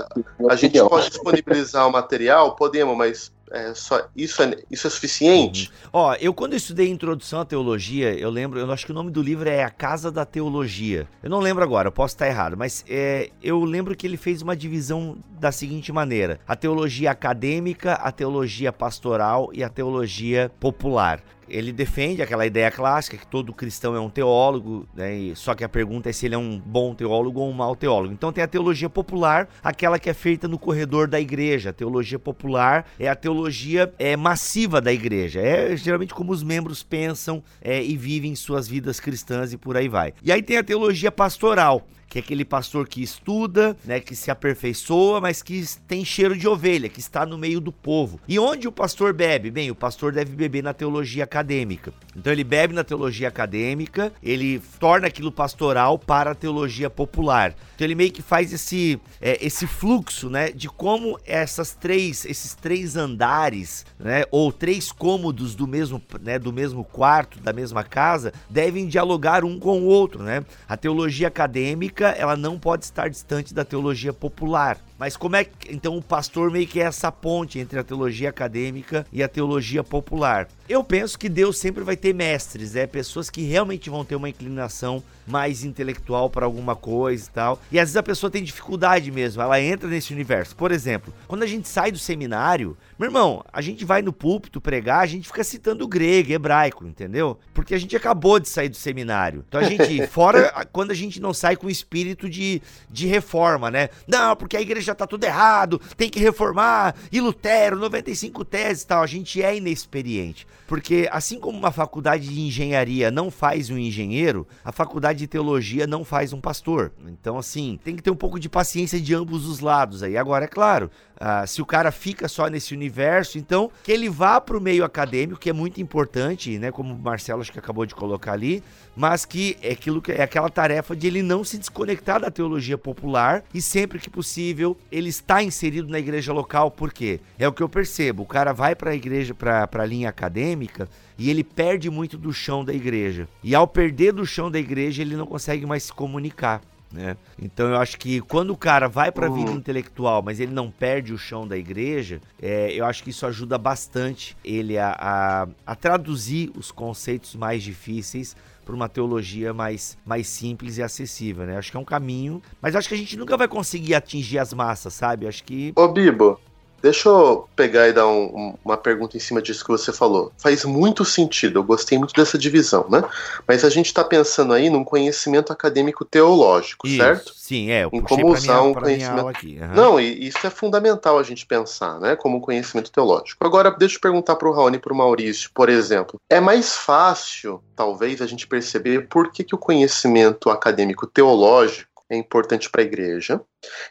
a gente pode disponibilizar o material, podemos, mas é só, isso, é, isso é suficiente? Uhum. Ó, eu quando eu estudei Introdução à Teologia, eu lembro, eu acho que o nome do livro é A Casa da Teologia. Eu não lembro agora, eu posso estar errado, mas é, eu lembro que ele fez uma divisão da seguinte maneira: a teologia acadêmica, a teologia pastoral e a teologia popular ele defende aquela ideia clássica que todo cristão é um teólogo, né? só que a pergunta é se ele é um bom teólogo ou um mau teólogo. Então tem a teologia popular, aquela que é feita no corredor da igreja. A teologia popular é a teologia é, massiva da igreja. É geralmente como os membros pensam é, e vivem suas vidas cristãs e por aí vai. E aí tem a teologia pastoral, que é aquele pastor que estuda, né, que se aperfeiçoa, mas que tem cheiro de ovelha, que está no meio do povo. E onde o pastor bebe? Bem, o pastor deve beber na teologia acadêmica. Então ele bebe na teologia acadêmica, ele torna aquilo pastoral para a teologia popular. Então ele meio que faz esse, é, esse fluxo, né, de como essas três, esses três andares, né, ou três cômodos do mesmo, né, do mesmo quarto, da mesma casa, devem dialogar um com o outro, né? A teologia acadêmica ela não pode estar distante da teologia popular. Mas como é que então o pastor meio que é essa ponte entre a teologia acadêmica e a teologia popular? Eu penso que Deus sempre vai ter mestres, é né? pessoas que realmente vão ter uma inclinação mais intelectual para alguma coisa e tal. E às vezes a pessoa tem dificuldade mesmo, ela entra nesse universo. Por exemplo, quando a gente sai do seminário, meu irmão, a gente vai no púlpito pregar, a gente fica citando grego, hebraico, entendeu? Porque a gente acabou de sair do seminário. Então a gente, fora quando a gente não sai com espírito de, de reforma, né? Não, porque a igreja já tá tudo errado, tem que reformar, e Lutero, 95 teses e tal. A gente é inexperiente. Porque assim como uma faculdade de engenharia não faz um engenheiro, a faculdade de teologia não faz um pastor. Então, assim, tem que ter um pouco de paciência de ambos os lados aí. Agora, é claro, uh, se o cara fica só nesse universo, então que ele vá para o meio acadêmico, que é muito importante, né? Como o Marcelo acho que acabou de colocar ali, mas que é aquilo que é aquela tarefa de ele não se desconectar da teologia popular e sempre que possível ele está inserido na igreja local, porque é o que eu percebo, o cara vai para a igreja, para a linha acadêmica e ele perde muito do chão da igreja. E ao perder do chão da igreja, ele não consegue mais se comunicar. Né? Então eu acho que quando o cara vai para a vida uhum. intelectual, mas ele não perde o chão da igreja, é, eu acho que isso ajuda bastante ele a, a, a traduzir os conceitos mais difíceis para uma teologia mais, mais simples e acessível, né? Acho que é um caminho, mas acho que a gente nunca vai conseguir atingir as massas, sabe? Acho que. Ô, Bibo, Deixa eu pegar e dar um, uma pergunta em cima disso que você falou. Faz muito sentido, eu gostei muito dessa divisão, né? Mas a gente está pensando aí num conhecimento acadêmico teológico, isso, certo? Sim, é. Eu em como usar minha, um conhecimento. Aqui. Uhum. Não, e isso é fundamental a gente pensar, né? Como um conhecimento teológico. Agora, deixa eu perguntar para o Raoni e para o Maurício, por exemplo. É mais fácil, talvez, a gente perceber por que, que o conhecimento acadêmico teológico é importante para a igreja,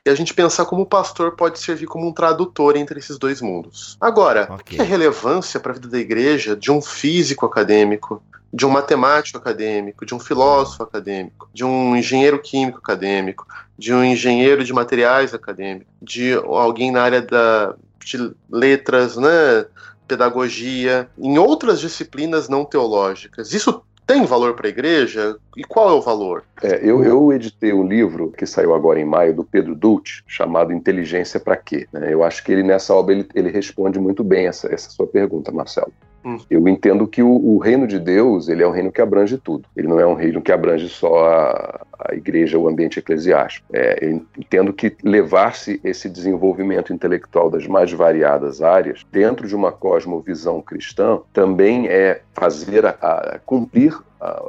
e a gente pensar como o pastor pode servir como um tradutor entre esses dois mundos. Agora, okay. o que é relevância para a vida da igreja de um físico acadêmico, de um matemático acadêmico, de um filósofo acadêmico, de um engenheiro químico acadêmico, de um engenheiro de materiais acadêmico, de alguém na área da, de letras, né, pedagogia, em outras disciplinas não teológicas. Isso tem valor para a igreja? E qual é o valor? É, eu, eu, editei um livro que saiu agora em maio do Pedro Dulce, chamado Inteligência para quê? Né? Eu acho que ele nessa obra ele, ele responde muito bem essa, essa sua pergunta, Marcelo. Hum. Eu entendo que o, o, reino de Deus ele é um reino que abrange tudo. Ele não é um reino que abrange só a, a igreja, o ambiente eclesiástico. É, eu entendo que levar-se esse desenvolvimento intelectual das mais variadas áreas dentro de uma cosmovisão cristã também é fazer a, a cumprir a,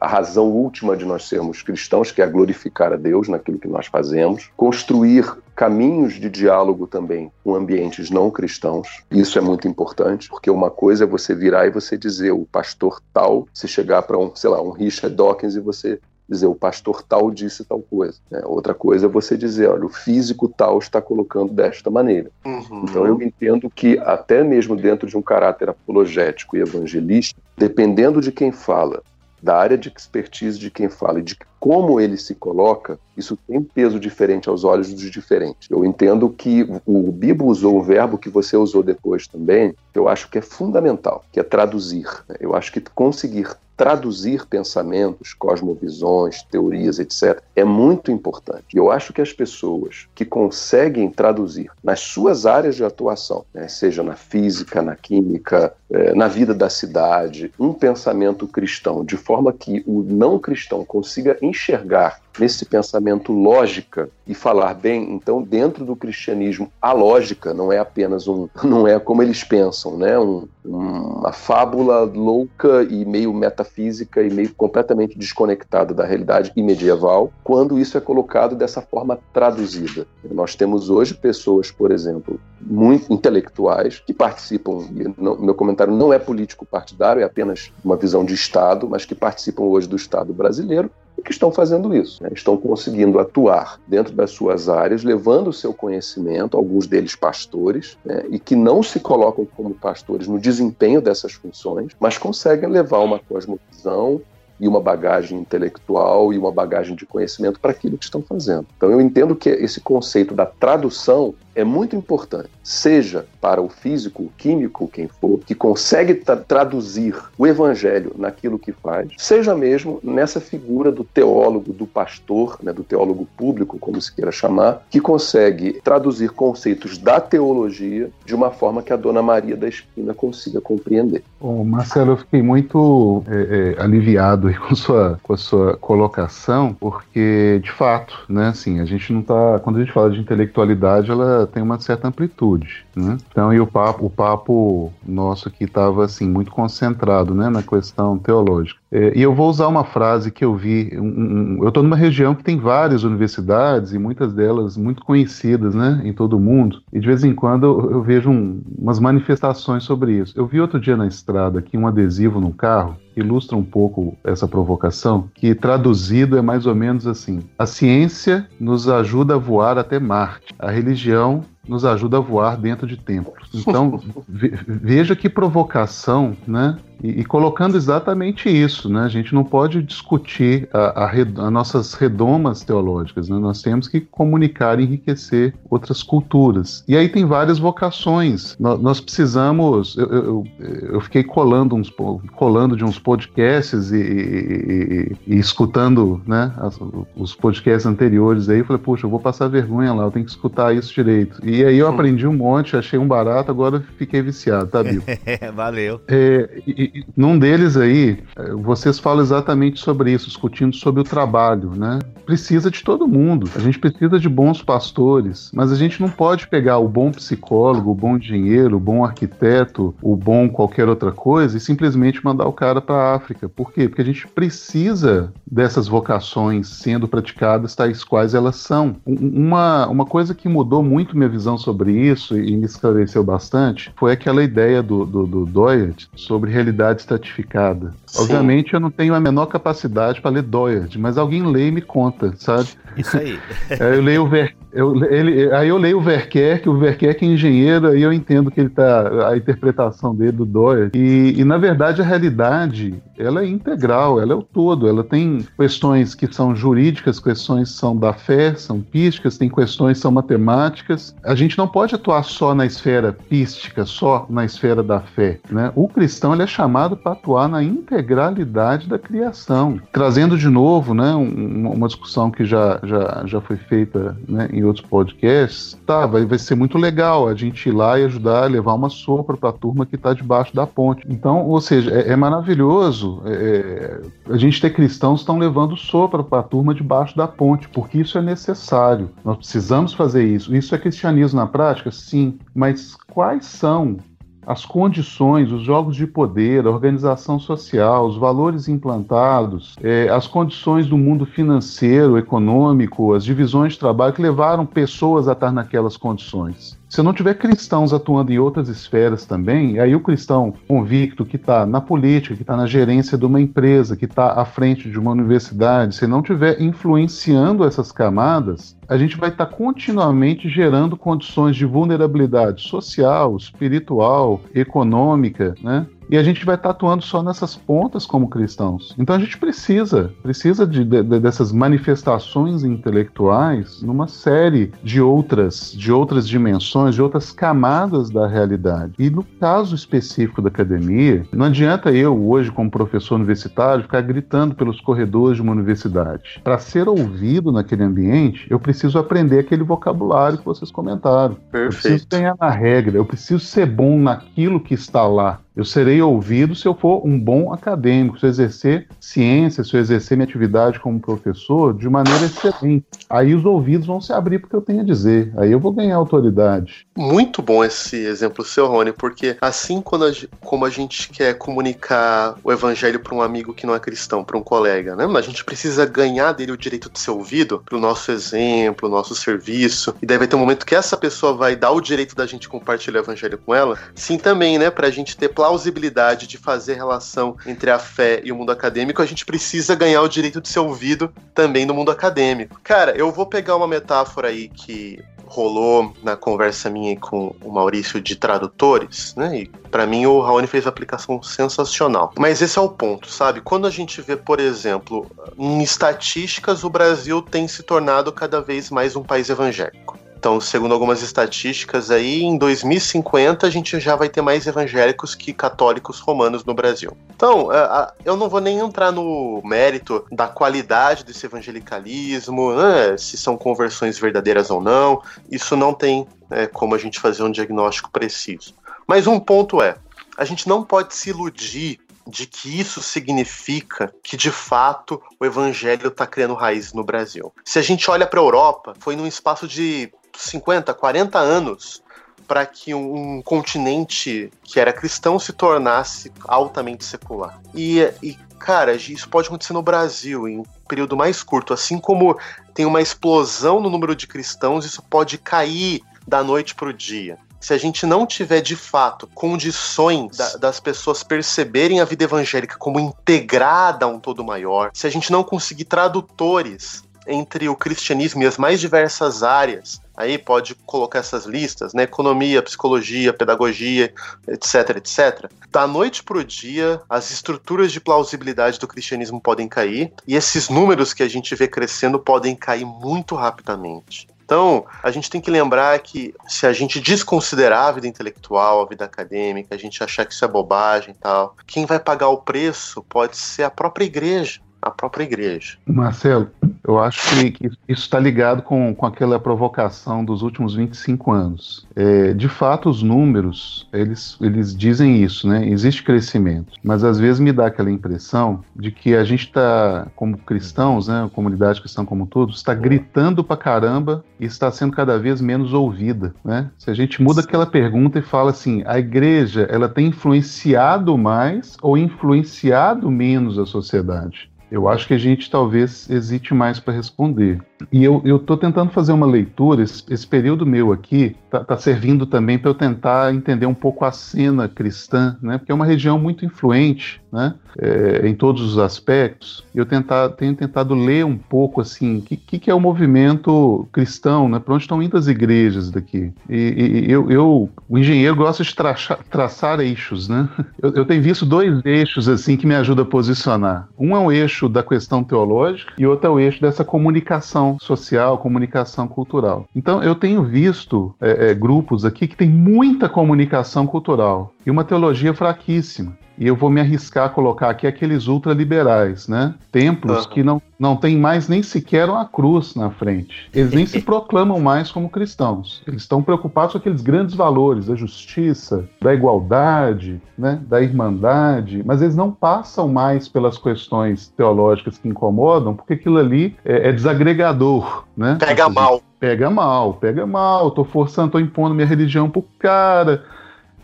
a razão última de nós sermos cristãos, que é glorificar a Deus naquilo que nós fazemos, construir caminhos de diálogo também com ambientes não cristãos. Isso é muito importante, porque uma coisa é você virar e você dizer o pastor tal, se chegar para um, sei lá, um Richard Dawkins e você dizer o pastor tal disse tal coisa. Né? Outra coisa é você dizer, olha, o físico tal está colocando desta maneira. Uhum. Então eu entendo que até mesmo dentro de um caráter apologético e evangelista, dependendo de quem fala, da área de expertise de quem fala e de como ele se coloca, isso tem peso diferente aos olhos dos diferentes. Eu entendo que o Bibo usou o verbo que você usou depois também, que eu acho que é fundamental, que é traduzir. Eu acho que conseguir traduzir pensamentos, cosmovisões, teorias, etc., é muito importante. E eu acho que as pessoas que conseguem traduzir nas suas áreas de atuação, né, seja na física, na química, eh, na vida da cidade, um pensamento cristão, de forma que o não cristão consiga enxergar nesse pensamento lógica e falar bem, então dentro do cristianismo a lógica não é apenas um, não é como eles pensam, né, um, uma fábula louca e meio metafísica e meio completamente desconectada da realidade e medieval, quando isso é colocado dessa forma traduzida. Nós temos hoje pessoas, por exemplo, muito intelectuais que participam, meu comentário não é político partidário, é apenas uma visão de Estado, mas que participam hoje do Estado brasileiro que estão fazendo isso. Né? Estão conseguindo atuar dentro das suas áreas, levando o seu conhecimento, alguns deles pastores, né? e que não se colocam como pastores no desempenho dessas funções, mas conseguem levar uma cosmovisão e uma bagagem intelectual e uma bagagem de conhecimento para aquilo que estão fazendo. Então eu entendo que esse conceito da tradução é muito importante, seja para o físico, o químico, quem for, que consegue tra traduzir o evangelho naquilo que faz, seja mesmo nessa figura do teólogo, do pastor, né, do teólogo público, como se queira chamar, que consegue traduzir conceitos da teologia de uma forma que a Dona Maria da Espina consiga compreender. Bom, Marcelo, eu fiquei muito é, é, aliviado com, sua, com a sua colocação, porque, de fato, né, assim, a gente não está, quando a gente fala de intelectualidade, ela tem uma certa amplitude, né? Então, e o papo, o papo nosso aqui estava assim muito concentrado, né, na questão teológica. É, e eu vou usar uma frase que eu vi. Um, um, eu estou numa região que tem várias universidades e muitas delas muito conhecidas, né, em todo o mundo. E de vez em quando eu, eu vejo um, umas manifestações sobre isso. Eu vi outro dia na estrada aqui um adesivo no carro que ilustra um pouco essa provocação, que traduzido é mais ou menos assim: a ciência nos ajuda a voar até Marte, a religião nos ajuda a voar dentro de templos. Então, veja que provocação, né? E, e, colocando exatamente isso, né? A gente não pode discutir a, a, as nossas redomas teológicas, né? Nós temos que comunicar e enriquecer outras culturas. E aí tem várias vocações. Nós, nós precisamos. Eu, eu, eu, fiquei colando, uns, colando de uns podcasts e, e, e escutando, né? As, os podcasts anteriores aí. Falei, puxa, eu vou passar vergonha lá, eu tenho que escutar isso direito. E aí eu hum. aprendi um monte, achei um barato, agora fiquei viciado, tá, Bill? Valeu. É, e, num deles aí, é, vocês falam exatamente sobre isso, discutindo sobre o trabalho, né? Precisa de todo mundo. A gente precisa de bons pastores, mas a gente não pode pegar o bom psicólogo, o bom engenheiro, o bom arquiteto, o bom qualquer outra coisa e simplesmente mandar o cara para a África. Por quê? Porque a gente precisa dessas vocações sendo praticadas tais quais elas são. Uma, uma coisa que mudou muito minha visão sobre isso e me esclareceu bastante foi aquela ideia do, do, do Doyle sobre realidade realidade estratificada. Sim. Obviamente eu não tenho a menor capacidade para ler Doyard, mas alguém lê e me conta, sabe? Isso aí. eu leio o Ver, eu, ele, aí eu leio o Verkerk, o Verkerk é engenheiro, aí eu entendo que ele tá a interpretação dele do Doyle. E, e na verdade a realidade ela é integral, ela é o todo. Ela tem questões que são jurídicas, questões que são da fé, são písticas, tem questões que são matemáticas. A gente não pode atuar só na esfera pística, só na esfera da fé. Né? O cristão ele é chamado para atuar na integralidade da criação, trazendo de novo né, um, uma discussão que já, já, já foi feita né, em outros podcasts. Tá, vai, vai ser muito legal a gente ir lá e ajudar a levar uma sopa para a turma que está debaixo da ponte. Então, ou seja, é, é maravilhoso é, a gente ter cristãos que estão levando sopa para a turma debaixo da ponte, porque isso é necessário. Nós precisamos fazer isso. Isso é cristianismo na prática? Sim. Mas quais são as condições, os jogos de poder, a organização social, os valores implantados, é, as condições do mundo financeiro, econômico, as divisões de trabalho que levaram pessoas a estar naquelas condições. Se não tiver cristãos atuando em outras esferas também, aí o cristão convicto que está na política, que está na gerência de uma empresa, que está à frente de uma universidade, se não tiver influenciando essas camadas, a gente vai estar tá continuamente gerando condições de vulnerabilidade social, espiritual, econômica, né? E a gente vai estar atuando só nessas pontas como cristãos. Então a gente precisa, precisa de, de, dessas manifestações intelectuais numa série de outras, de outras dimensões, de outras camadas da realidade. E no caso específico da academia, não adianta eu hoje como professor universitário ficar gritando pelos corredores de uma universidade. Para ser ouvido naquele ambiente, eu preciso aprender aquele vocabulário que vocês comentaram. Perfeito. Eu preciso ganhar na regra, eu preciso ser bom naquilo que está lá. Eu serei ouvido se eu for um bom acadêmico, se eu exercer ciência, se eu exercer minha atividade como professor de maneira excelente. Aí os ouvidos vão se abrir porque eu tenho a dizer. Aí eu vou ganhar autoridade. Muito bom esse exemplo seu, Rony, porque assim quando a, como a gente quer comunicar o evangelho para um amigo que não é cristão, para um colega, né? A gente precisa ganhar dele o direito de ser ouvido pelo nosso exemplo, nosso serviço. E daí vai ter um momento que essa pessoa vai dar o direito da gente compartilhar o evangelho com ela. Sim, também, né? Pra gente ter plausibilidade de fazer relação entre a fé e o mundo acadêmico, a gente precisa ganhar o direito de ser ouvido também no mundo acadêmico. Cara, eu vou pegar uma metáfora aí que rolou na conversa minha com o Maurício de tradutores, né? E para mim o Raoni fez uma aplicação sensacional. Mas esse é o ponto, sabe? Quando a gente vê, por exemplo, em estatísticas, o Brasil tem se tornado cada vez mais um país evangélico. Então, segundo algumas estatísticas aí, em 2050 a gente já vai ter mais evangélicos que católicos romanos no Brasil. Então, é, eu não vou nem entrar no mérito da qualidade desse evangelicalismo, né, se são conversões verdadeiras ou não. Isso não tem é, como a gente fazer um diagnóstico preciso. Mas um ponto é, a gente não pode se iludir de que isso significa que de fato o evangelho está criando raiz no Brasil. Se a gente olha para a Europa, foi num espaço de 50, 40 anos para que um, continente que era cristão se tornasse altamente secular. E, e, cara, isso pode acontecer no Brasil em um período mais curto. Assim como tem uma explosão no número de cristãos, isso pode cair da noite para o dia. Se a gente não tiver de fato condições da, das pessoas perceberem a vida evangélica como integrada a um todo maior, se a gente não conseguir tradutores entre o cristianismo e as mais diversas áreas. Aí pode colocar essas listas, né? Economia, psicologia, pedagogia, etc, etc. Da noite para o dia, as estruturas de plausibilidade do cristianismo podem cair e esses números que a gente vê crescendo podem cair muito rapidamente. Então, a gente tem que lembrar que se a gente desconsiderar a vida intelectual, a vida acadêmica, a gente achar que isso é bobagem e tal, quem vai pagar o preço pode ser a própria igreja a própria igreja. Marcelo, eu acho que, isso está ligado com, com aquela provocação dos últimos 25 anos. É, de fato, os números, eles, eles dizem isso, né? Existe crescimento, mas às vezes me dá aquela impressão de que a gente está, como cristãos, né, a comunidade cristã como um todo, está gritando pra caramba e está sendo cada vez menos ouvida, né? Se a gente muda aquela pergunta e fala assim, a igreja, ela tem influenciado mais ou influenciado menos a sociedade? Eu acho que a gente talvez hesite mais para responder. E eu estou tentando fazer uma leitura, esse, esse período meu aqui está tá servindo também para eu tentar entender um pouco a cena cristã, né? porque é uma região muito influente né? É, em todos os aspectos. Eu tentar, tenho tentado ler um pouco assim, o que, que, é o movimento cristão, né? para onde estão indo as igrejas daqui. E, e eu, eu, o engenheiro gosta de traçar, traçar eixos. Né? Eu, eu tenho visto dois eixos assim que me ajudam a posicionar. Um é o eixo da questão teológica e outro é o eixo dessa comunicação social, comunicação cultural. Então eu tenho visto é, é, grupos aqui que tem muita comunicação cultural e uma teologia fraquíssima e eu vou me arriscar a colocar aqui aqueles ultraliberais, né? Templos uhum. que não, não tem mais nem sequer uma cruz na frente. Eles nem se proclamam mais como cristãos. Eles estão preocupados com aqueles grandes valores da justiça, da igualdade, né? da irmandade, mas eles não passam mais pelas questões teológicas que incomodam, porque aquilo ali é, é desagregador, né? Pega seja, mal. Pega mal, pega mal. Tô forçando, tô impondo minha religião pro cara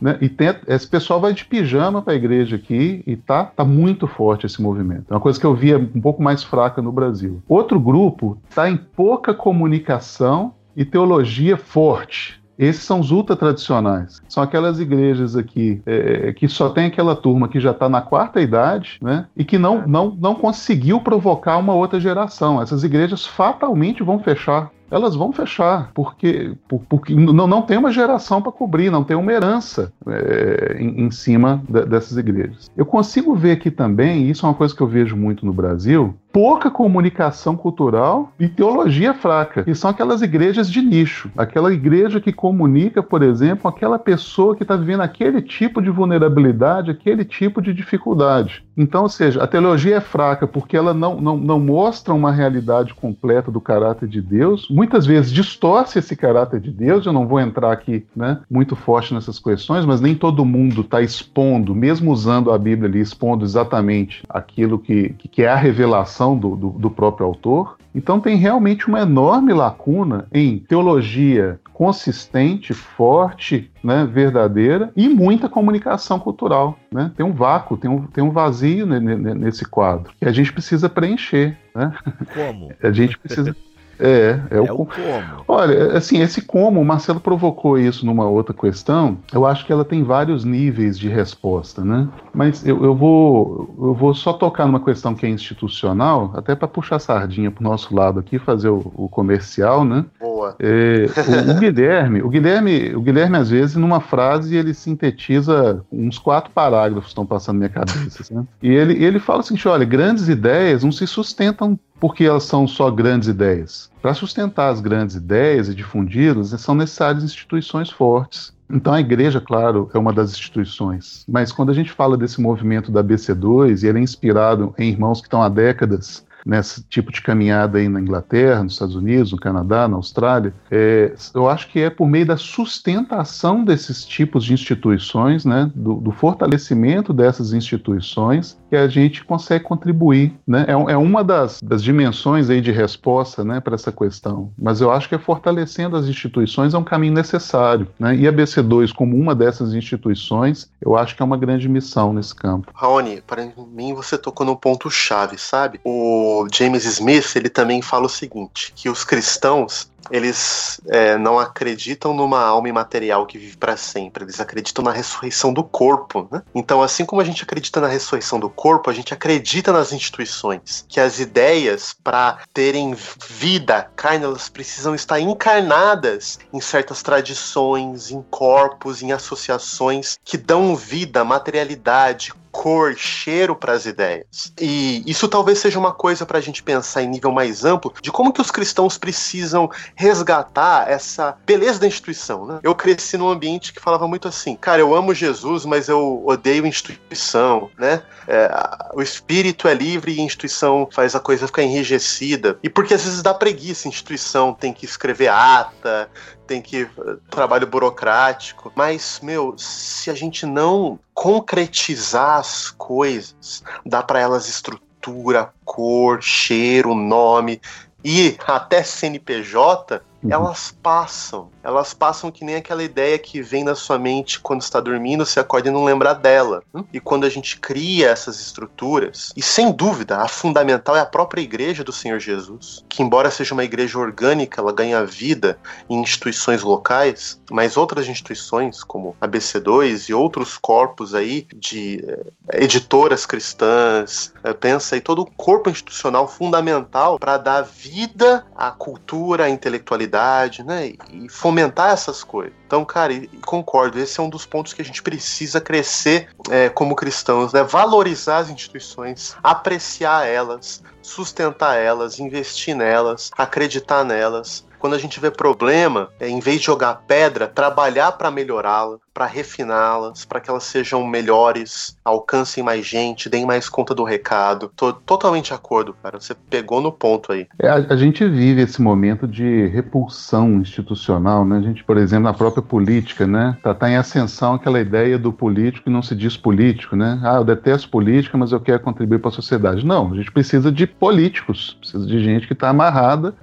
né? E esse pessoal vai de pijama para a igreja aqui e tá, tá muito forte esse movimento. É uma coisa que eu via um pouco mais fraca no Brasil. Outro grupo está em pouca comunicação e teologia forte. Esses são os ultra tradicionais. São aquelas igrejas aqui é, que só tem aquela turma que já está na quarta idade, né? E que não, não, não conseguiu provocar uma outra geração. Essas igrejas fatalmente vão fechar elas vão fechar, porque, porque não, não tem uma geração para cobrir, não tem uma herança é, em, em, cima de, dessas igrejas. Eu consigo ver aqui também, e isso é uma coisa que eu vejo muito no Brasil, pouca comunicação cultural e teologia fraca, que são aquelas igrejas de nicho, aquela igreja que comunica, por exemplo, aquela pessoa que está vivendo aquele tipo de vulnerabilidade, aquele tipo de dificuldade. Então, ou seja, a teologia é fraca porque ela não, não, não mostra uma realidade completa do caráter de Deus, muitas vezes distorce esse caráter de Deus. Eu não vou entrar aqui né, muito forte nessas questões, mas nem todo mundo está expondo, mesmo usando a Bíblia ali, expondo exatamente aquilo que, que é a revelação do, do, do próprio autor. Então tem realmente uma enorme lacuna em teologia consistente, forte, né, verdadeira e muita comunicação cultural. Né? Tem um vácuo, tem um, tem um vazio nesse quadro que a gente precisa preencher. Né? Como? A gente precisa. É, é, é o, o, como. Olha, assim, esse como, o Marcelo provocou isso numa outra questão, eu acho que ela tem vários níveis de resposta, né? Mas eu, eu, vou, eu vou só tocar numa questão que é institucional, até para puxar a sardinha pro nosso lado aqui, fazer o, o comercial, né? Boa. É, o, o, Guilherme, o Guilherme, o Guilherme, às vezes, numa frase, ele sintetiza uns quatro parágrafos estão passando na minha cabeça, né? E ele, ele fala assim, olha, grandes ideias não se sustentam porque elas são só grandes ideias. Para sustentar as grandes ideias e difundi-las, são necessárias instituições fortes. Então a igreja, claro, é uma das instituições. Mas quando a gente fala desse movimento da BC2, e ele é inspirado em irmãos que estão há décadas nesse tipo de caminhada aí na Inglaterra, nos Estados Unidos, no Canadá, na Austrália, é, eu acho que é por meio da sustentação desses tipos de instituições, né, do, do fortalecimento dessas instituições, que a gente consegue contribuir. Né? É, é uma das, das, dimensões aí de resposta né, para essa questão. Mas eu acho que é fortalecendo as instituições é um caminho necessário. Né? E a BC2, como uma dessas instituições, eu acho que é uma grande missão nesse campo. Raoni, para mim você tocou no ponto-chave, sabe? O James Smith ele também fala o seguinte: que os cristãos eles é, não acreditam numa alma imaterial que vive para sempre, eles acreditam na ressurreição do corpo. Né? Então, assim como a gente acredita na ressurreição do corpo, a gente acredita nas instituições, que as ideias, para terem vida, carne, elas precisam estar encarnadas em certas tradições, em corpos, em associações que dão vida, materialidade, cor, cheiro para as ideias. E isso talvez seja uma coisa para a gente pensar em nível mais amplo de como que os cristãos precisam resgatar essa beleza da instituição. Né? Eu cresci num ambiente que falava muito assim, cara, eu amo Jesus, mas eu odeio instituição, né? É, o espírito é livre e a instituição faz a coisa ficar enrijecida. E porque às vezes dá preguiça, a instituição tem que escrever ata, tem que eh, trabalho burocrático. Mas, meu, se a gente não concretizar as coisas, dar para elas estrutura, cor, cheiro, nome e até CNPJ, uhum. elas passam. Elas passam que nem aquela ideia que vem na sua mente quando está dormindo, você acorda e não lembra dela. Hum? E quando a gente cria essas estruturas, e sem dúvida, a fundamental é a própria igreja do Senhor Jesus, que embora seja uma igreja orgânica, ela ganha vida em instituições locais, mas outras instituições, como a BC2 e outros corpos aí de eh, editoras cristãs, eh, pensa aí todo o corpo institucional fundamental para dar vida à cultura, à intelectualidade, né? E fomentar essas coisas. Então, cara, e, e concordo, esse é um dos pontos que a gente precisa crescer é, como cristãos, né? Valorizar as instituições, apreciar elas, sustentar elas, investir nelas, acreditar nelas. Quando a gente vê problema, é, em vez de jogar pedra, trabalhar para melhorá-la, para refiná-las, para que elas sejam melhores, alcancem mais gente, deem mais conta do recado. Tô totalmente de acordo, cara. Você pegou no ponto aí. É, a, a, gente vive esse momento de repulsão institucional, né? A gente, por exemplo, na própria política, né? Tá, tá em ascensão aquela ideia do político que não se diz político, né? Ah, eu detesto política, mas eu quero contribuir para a sociedade. Não, a gente precisa de políticos, precisa de gente que está amarrada.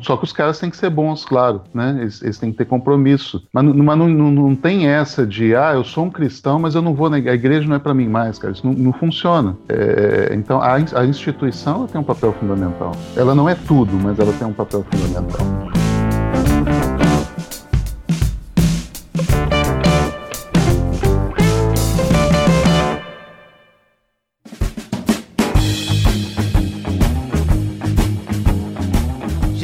Só que os caras têm que ser bons, claro, né? Eles, eles têm que ter compromisso. Mas, mas não, não, não tem essa essa de, ah, eu sou um cristão, mas eu não vou na igreja, a igreja não é para mim mais, cara, isso não, não funciona. É, então, a, a instituição tem um papel fundamental. Ela não é tudo, mas ela tem um papel fundamental.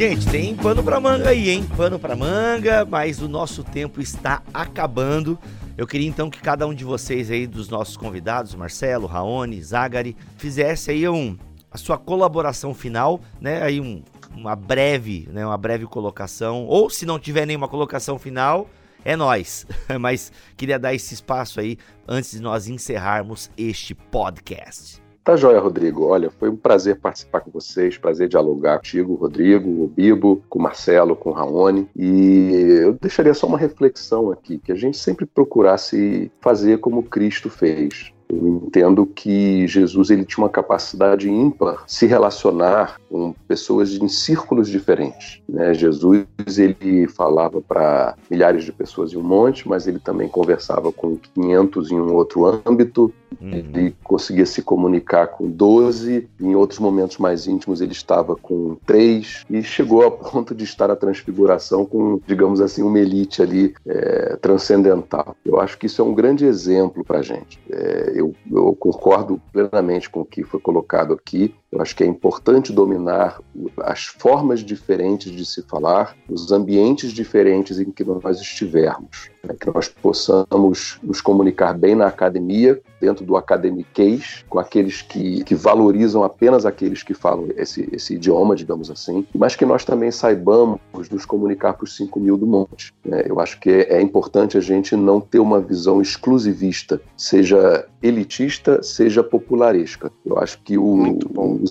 Gente, tem pano pra manga aí, hein? Pano pra manga, mas o nosso tempo está acabando. Eu queria então que cada um de vocês aí, dos nossos convidados, Marcelo, Raoni, Zagari, fizesse aí um, a sua colaboração final, né? Aí um, uma breve, né? Uma breve colocação. Ou se não tiver nenhuma colocação final, é nós. Mas queria dar esse espaço aí antes de nós encerrarmos este podcast. Tá joia, Rodrigo. Olha, foi um prazer participar com vocês, prazer dialogar contigo, Rodrigo, o Bibo, com o Marcelo, com o Raoni. E eu deixaria só uma reflexão aqui, que a gente sempre procurasse fazer como Cristo fez. Eu entendo que Jesus ele tinha uma capacidade ímpar se relacionar com pessoas em círculos diferentes. Né? Jesus ele falava para milhares de pessoas em um monte, mas ele também conversava com 500 em um outro âmbito. Uhum. Ele conseguia se comunicar com 12, em outros momentos mais íntimos ele estava com três e chegou a ponto de estar a transfiguração com, digamos assim, uma elite ali é, transcendental. Eu acho que isso é um grande exemplo para a gente. É, eu, eu concordo plenamente com o que foi colocado aqui. Eu acho que é importante dominar as formas diferentes de se falar, os ambientes diferentes em que nós estivermos. Né? Que nós possamos nos comunicar bem na academia, dentro do academiquez, com aqueles que, que valorizam apenas aqueles que falam esse, esse idioma, digamos assim, mas que nós também saibamos nos comunicar para os 5 mil do monte. Né? Eu acho que é, é importante a gente não ter uma visão exclusivista, seja elitista, seja popularesca. Eu acho que o,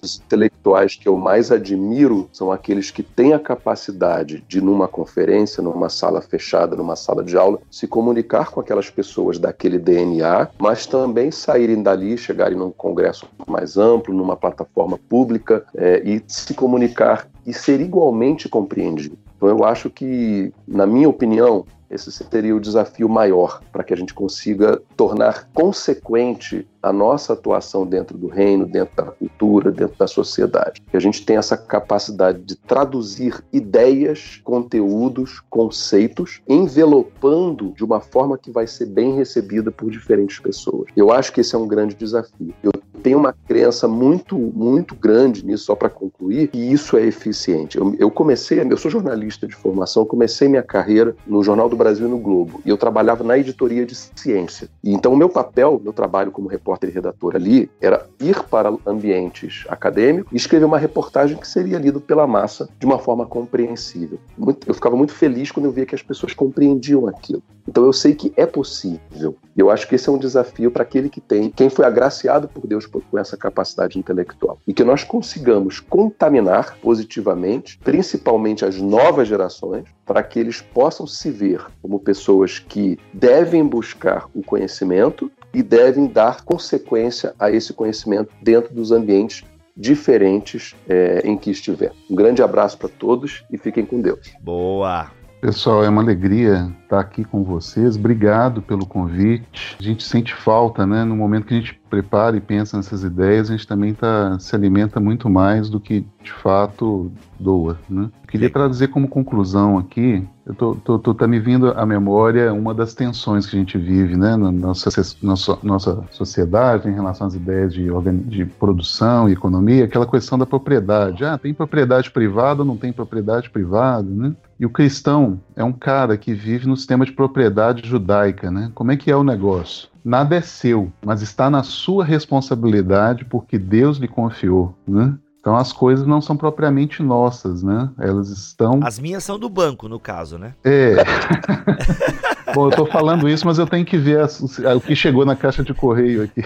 os intelectuais que eu mais admiro são aqueles que têm a capacidade de, numa conferência, numa sala fechada, numa sala de aula, se comunicar com aquelas pessoas daquele DNA, mas também saírem dali, chegarem num congresso mais amplo, numa plataforma pública é, e se comunicar e ser igualmente compreendido. Então eu acho que, na minha opinião, esse seria o desafio maior para que a gente consiga tornar consequente a nossa atuação dentro do reino, dentro da cultura, dentro da sociedade. Que a gente tem essa capacidade de traduzir ideias, conteúdos, conceitos, envelopando de uma forma que vai ser bem recebida por diferentes pessoas. Eu acho que esse é um grande desafio. Eu tenho uma crença muito, muito grande nisso, só para concluir, e isso é eficiente. Eu, eu comecei, eu sou jornalista de formação, comecei minha carreira no Jornal do Brasil e no Globo, e eu trabalhava na editoria de ciência. Então, o meu papel, meu trabalho como repórter e redator ali, era ir para ambientes acadêmicos e escrever uma reportagem que seria lido pela massa de uma forma compreensível. Muito, eu ficava muito feliz quando eu via que as pessoas compreendiam aquilo. Então, eu sei que é possível. Eu acho que esse é um desafio para aquele que tem, quem foi agraciado por Deus com essa capacidade intelectual. E que nós consigamos contaminar positivamente, principalmente as novas gerações, para que eles possam se ver como pessoas que devem buscar o conhecimento e devem dar consequência a esse conhecimento dentro dos ambientes diferentes é, em que estiver. Um grande abraço para todos e fiquem com Deus. Boa! Pessoal, é uma alegria estar aqui com vocês. Obrigado pelo convite. A gente sente falta, né? No momento que a gente prepara e pensa nessas ideias, a gente também tá, se alimenta muito mais do que de fato doa, né? Queria trazer como conclusão aqui, eu tô, tô, tô tá me vindo à memória uma das tensões que a gente vive, né, na nossa, nossa, nossa sociedade em relação às ideias de, de produção e economia, aquela questão da propriedade. Ah, tem propriedade privada ou não tem propriedade privada, né? E o cristão é um cara que vive no sistema de propriedade judaica, né? Como é que é o negócio? Nada é seu, mas está na sua responsabilidade porque Deus lhe confiou, né? Então as coisas não são propriamente nossas, né? Elas estão. As minhas são do banco, no caso, né? É. Bom, eu estou falando isso, mas eu tenho que ver as, o que chegou na caixa de correio aqui.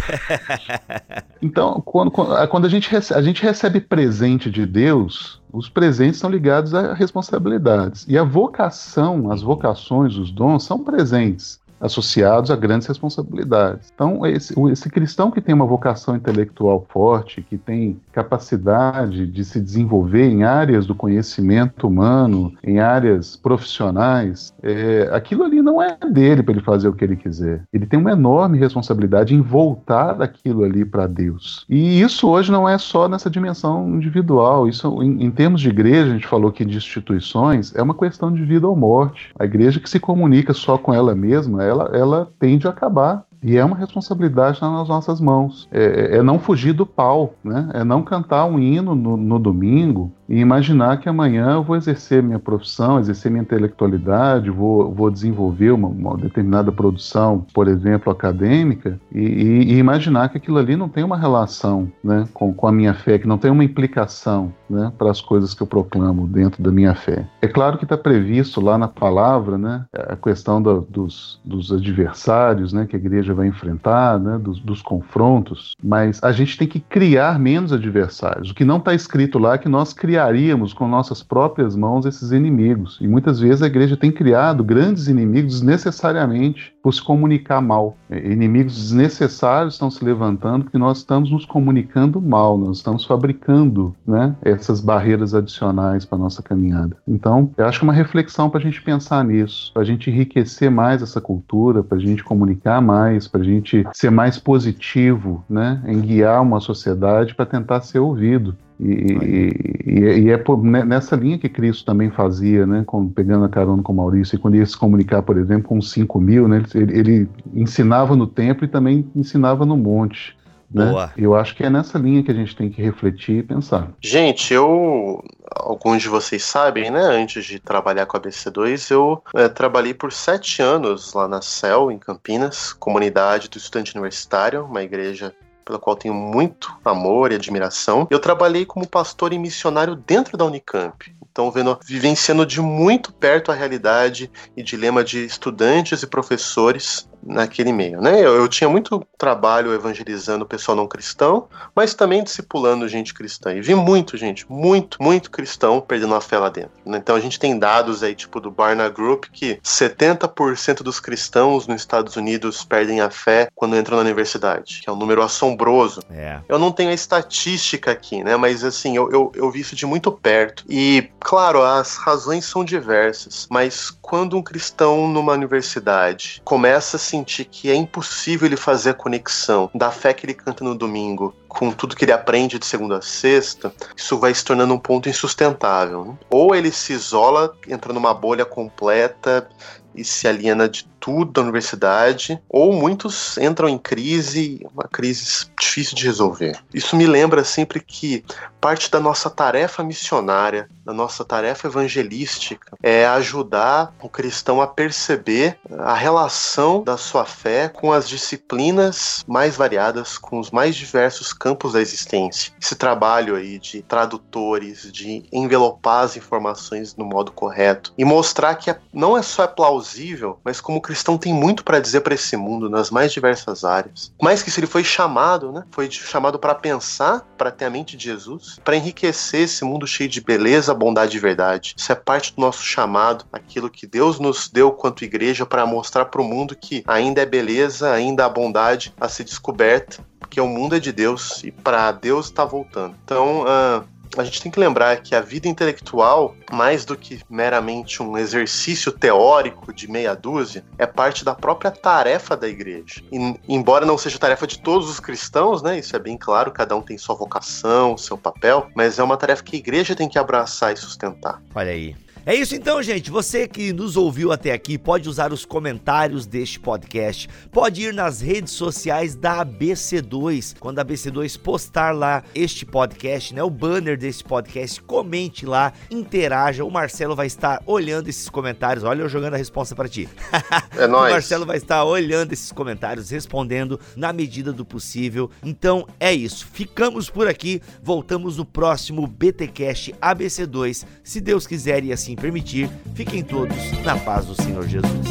então, quando, quando a, gente recebe, a gente recebe presente de Deus, os presentes são ligados a responsabilidades. E a vocação, as vocações, os dons são presentes associados a grandes responsabilidades. Então, esse, esse cristão que tem uma vocação intelectual forte, que tem capacidade de se desenvolver em áreas do conhecimento humano, em áreas profissionais, é, aquilo ali não é dele para ele fazer o que ele quiser. Ele tem uma enorme responsabilidade em voltar aquilo ali para Deus. E isso hoje não é só nessa dimensão individual. Isso, em, em termos de igreja, a gente falou que de instituições, é uma questão de vida ou morte. A igreja que se comunica só com ela mesma, ela, ela tende a acabar. E é uma responsabilidade nas nossas mãos. É, é, não fugir do pau, né? É não cantar um hino no, no domingo e imaginar que amanhã eu vou exercer minha profissão, exercer minha intelectualidade, vou, vou desenvolver uma, uma determinada produção, por exemplo, acadêmica, e, e, e, imaginar que aquilo ali não tem uma relação né, com, com a minha fé, que não tem uma implicação né, para as coisas que eu proclamo dentro da minha fé. É claro que está previsto lá na palavra né, a questão do, dos, dos adversários né, que a igreja vai enfrentar, né, dos, dos confrontos, mas a gente tem que criar menos adversários. O que não está escrito lá é que nós criaríamos com nossas próprias mãos esses inimigos. E muitas vezes a igreja tem criado grandes inimigos desnecessariamente por se comunicar mal. É, inimigos desnecessários estão se levantando porque nós estamos nos comunicando mal, nós estamos fabricando né, essas barreiras adicionais para nossa caminhada. Então, eu acho que é uma reflexão para a gente pensar nisso, para a gente enriquecer mais essa cultura, para a gente comunicar mais, para a gente ser mais positivo né, em guiar uma sociedade para tentar ser ouvido. E, e, e, é por, né, nessa linha que Cristo também fazia, né, com, pegando a carona com Maurício, e quando ia se comunicar, por exemplo, com os 5 mil, né, ele, ele, ensinava no templo e também ensinava no monte. Né? Eu acho que é nessa linha que a gente tem que refletir e pensar. Gente, eu. Alguns de vocês sabem, né? Antes de trabalhar com a BC2, eu é, trabalhei por sete anos lá na CEL, em Campinas, comunidade do estudante universitário, uma igreja pela qual tenho muito amor e admiração. Eu trabalhei como pastor e missionário dentro da Unicamp. Então, vendo, vivenciando de muito perto a realidade e dilema de estudantes e professores naquele meio, né? Eu, eu, tinha muito trabalho evangelizando o pessoal não cristão, mas também discipulando gente cristã. E vi muito, gente, muito, muito cristão perdendo a fé lá dentro. Né? Então a gente tem dados aí, tipo do Barna Group, que 70% dos cristãos nos Estados Unidos perdem a fé quando entram na universidade, que é um número assombroso. É. Eu não tenho a estatística aqui, né? Mas assim, eu, eu, eu vi isso de muito perto. E, claro, as razões são diversas, mas quando um cristão numa universidade começa a sentir que é impossível ele fazer a conexão da fé que ele canta no domingo com tudo que ele aprende de segunda a sexta, isso vai se tornando um ponto insustentável. Ou ele se isola, entra numa bolha completa e se aliena de tudo da universidade, ou muitos entram em crise, uma crise difícil de resolver. Isso me lembra sempre que parte da nossa tarefa missionária, da nossa tarefa evangelística, é ajudar o cristão a perceber a relação da sua fé com as disciplinas mais variadas, com os mais diversos campos da existência. Esse trabalho aí de tradutores, de envelopar as informações no modo correto e mostrar que é, não é só é plausível, mas como cristão tem muito para dizer para esse mundo nas mais diversas áreas. Mais que se ele foi chamado, né? Foi chamado para pensar, para ter a mente de Jesus, para enriquecer esse mundo cheio de beleza, a bondade de verdade. Isso é parte do nosso chamado, aquilo que Deus nos deu quanto igreja para mostrar para o mundo que ainda é beleza, ainda há bondade a ser descoberta, porque o mundo é de Deus e para Deus está voltando. Então, uh, a gente tem que lembrar que a vida intelectual, mais do que meramente um exercício teórico de meia dúzia, é parte da própria tarefa da igreja. E, embora não seja tarefa de todos os cristãos, né? Isso é bem claro, cada um tem sua vocação, seu papel, mas é uma tarefa que a igreja tem que abraçar e sustentar. Olha aí. É isso então, gente. Você que nos ouviu até aqui pode usar os comentários deste podcast, pode ir nas redes sociais da ABC2. Quando a ABC2 postar lá este podcast, né, o banner desse podcast, comente lá, interaja. O Marcelo vai estar olhando esses comentários. Olha eu jogando a resposta para ti. É nóis. O Marcelo vai estar olhando esses comentários, respondendo na medida do possível. Então é isso. Ficamos por aqui. Voltamos no próximo BTcast ABC2, se Deus quiser e assim assim permitir, fiquem todos na paz do Senhor Jesus.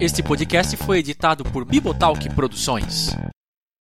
Este podcast foi editado por Bibotalk Produções.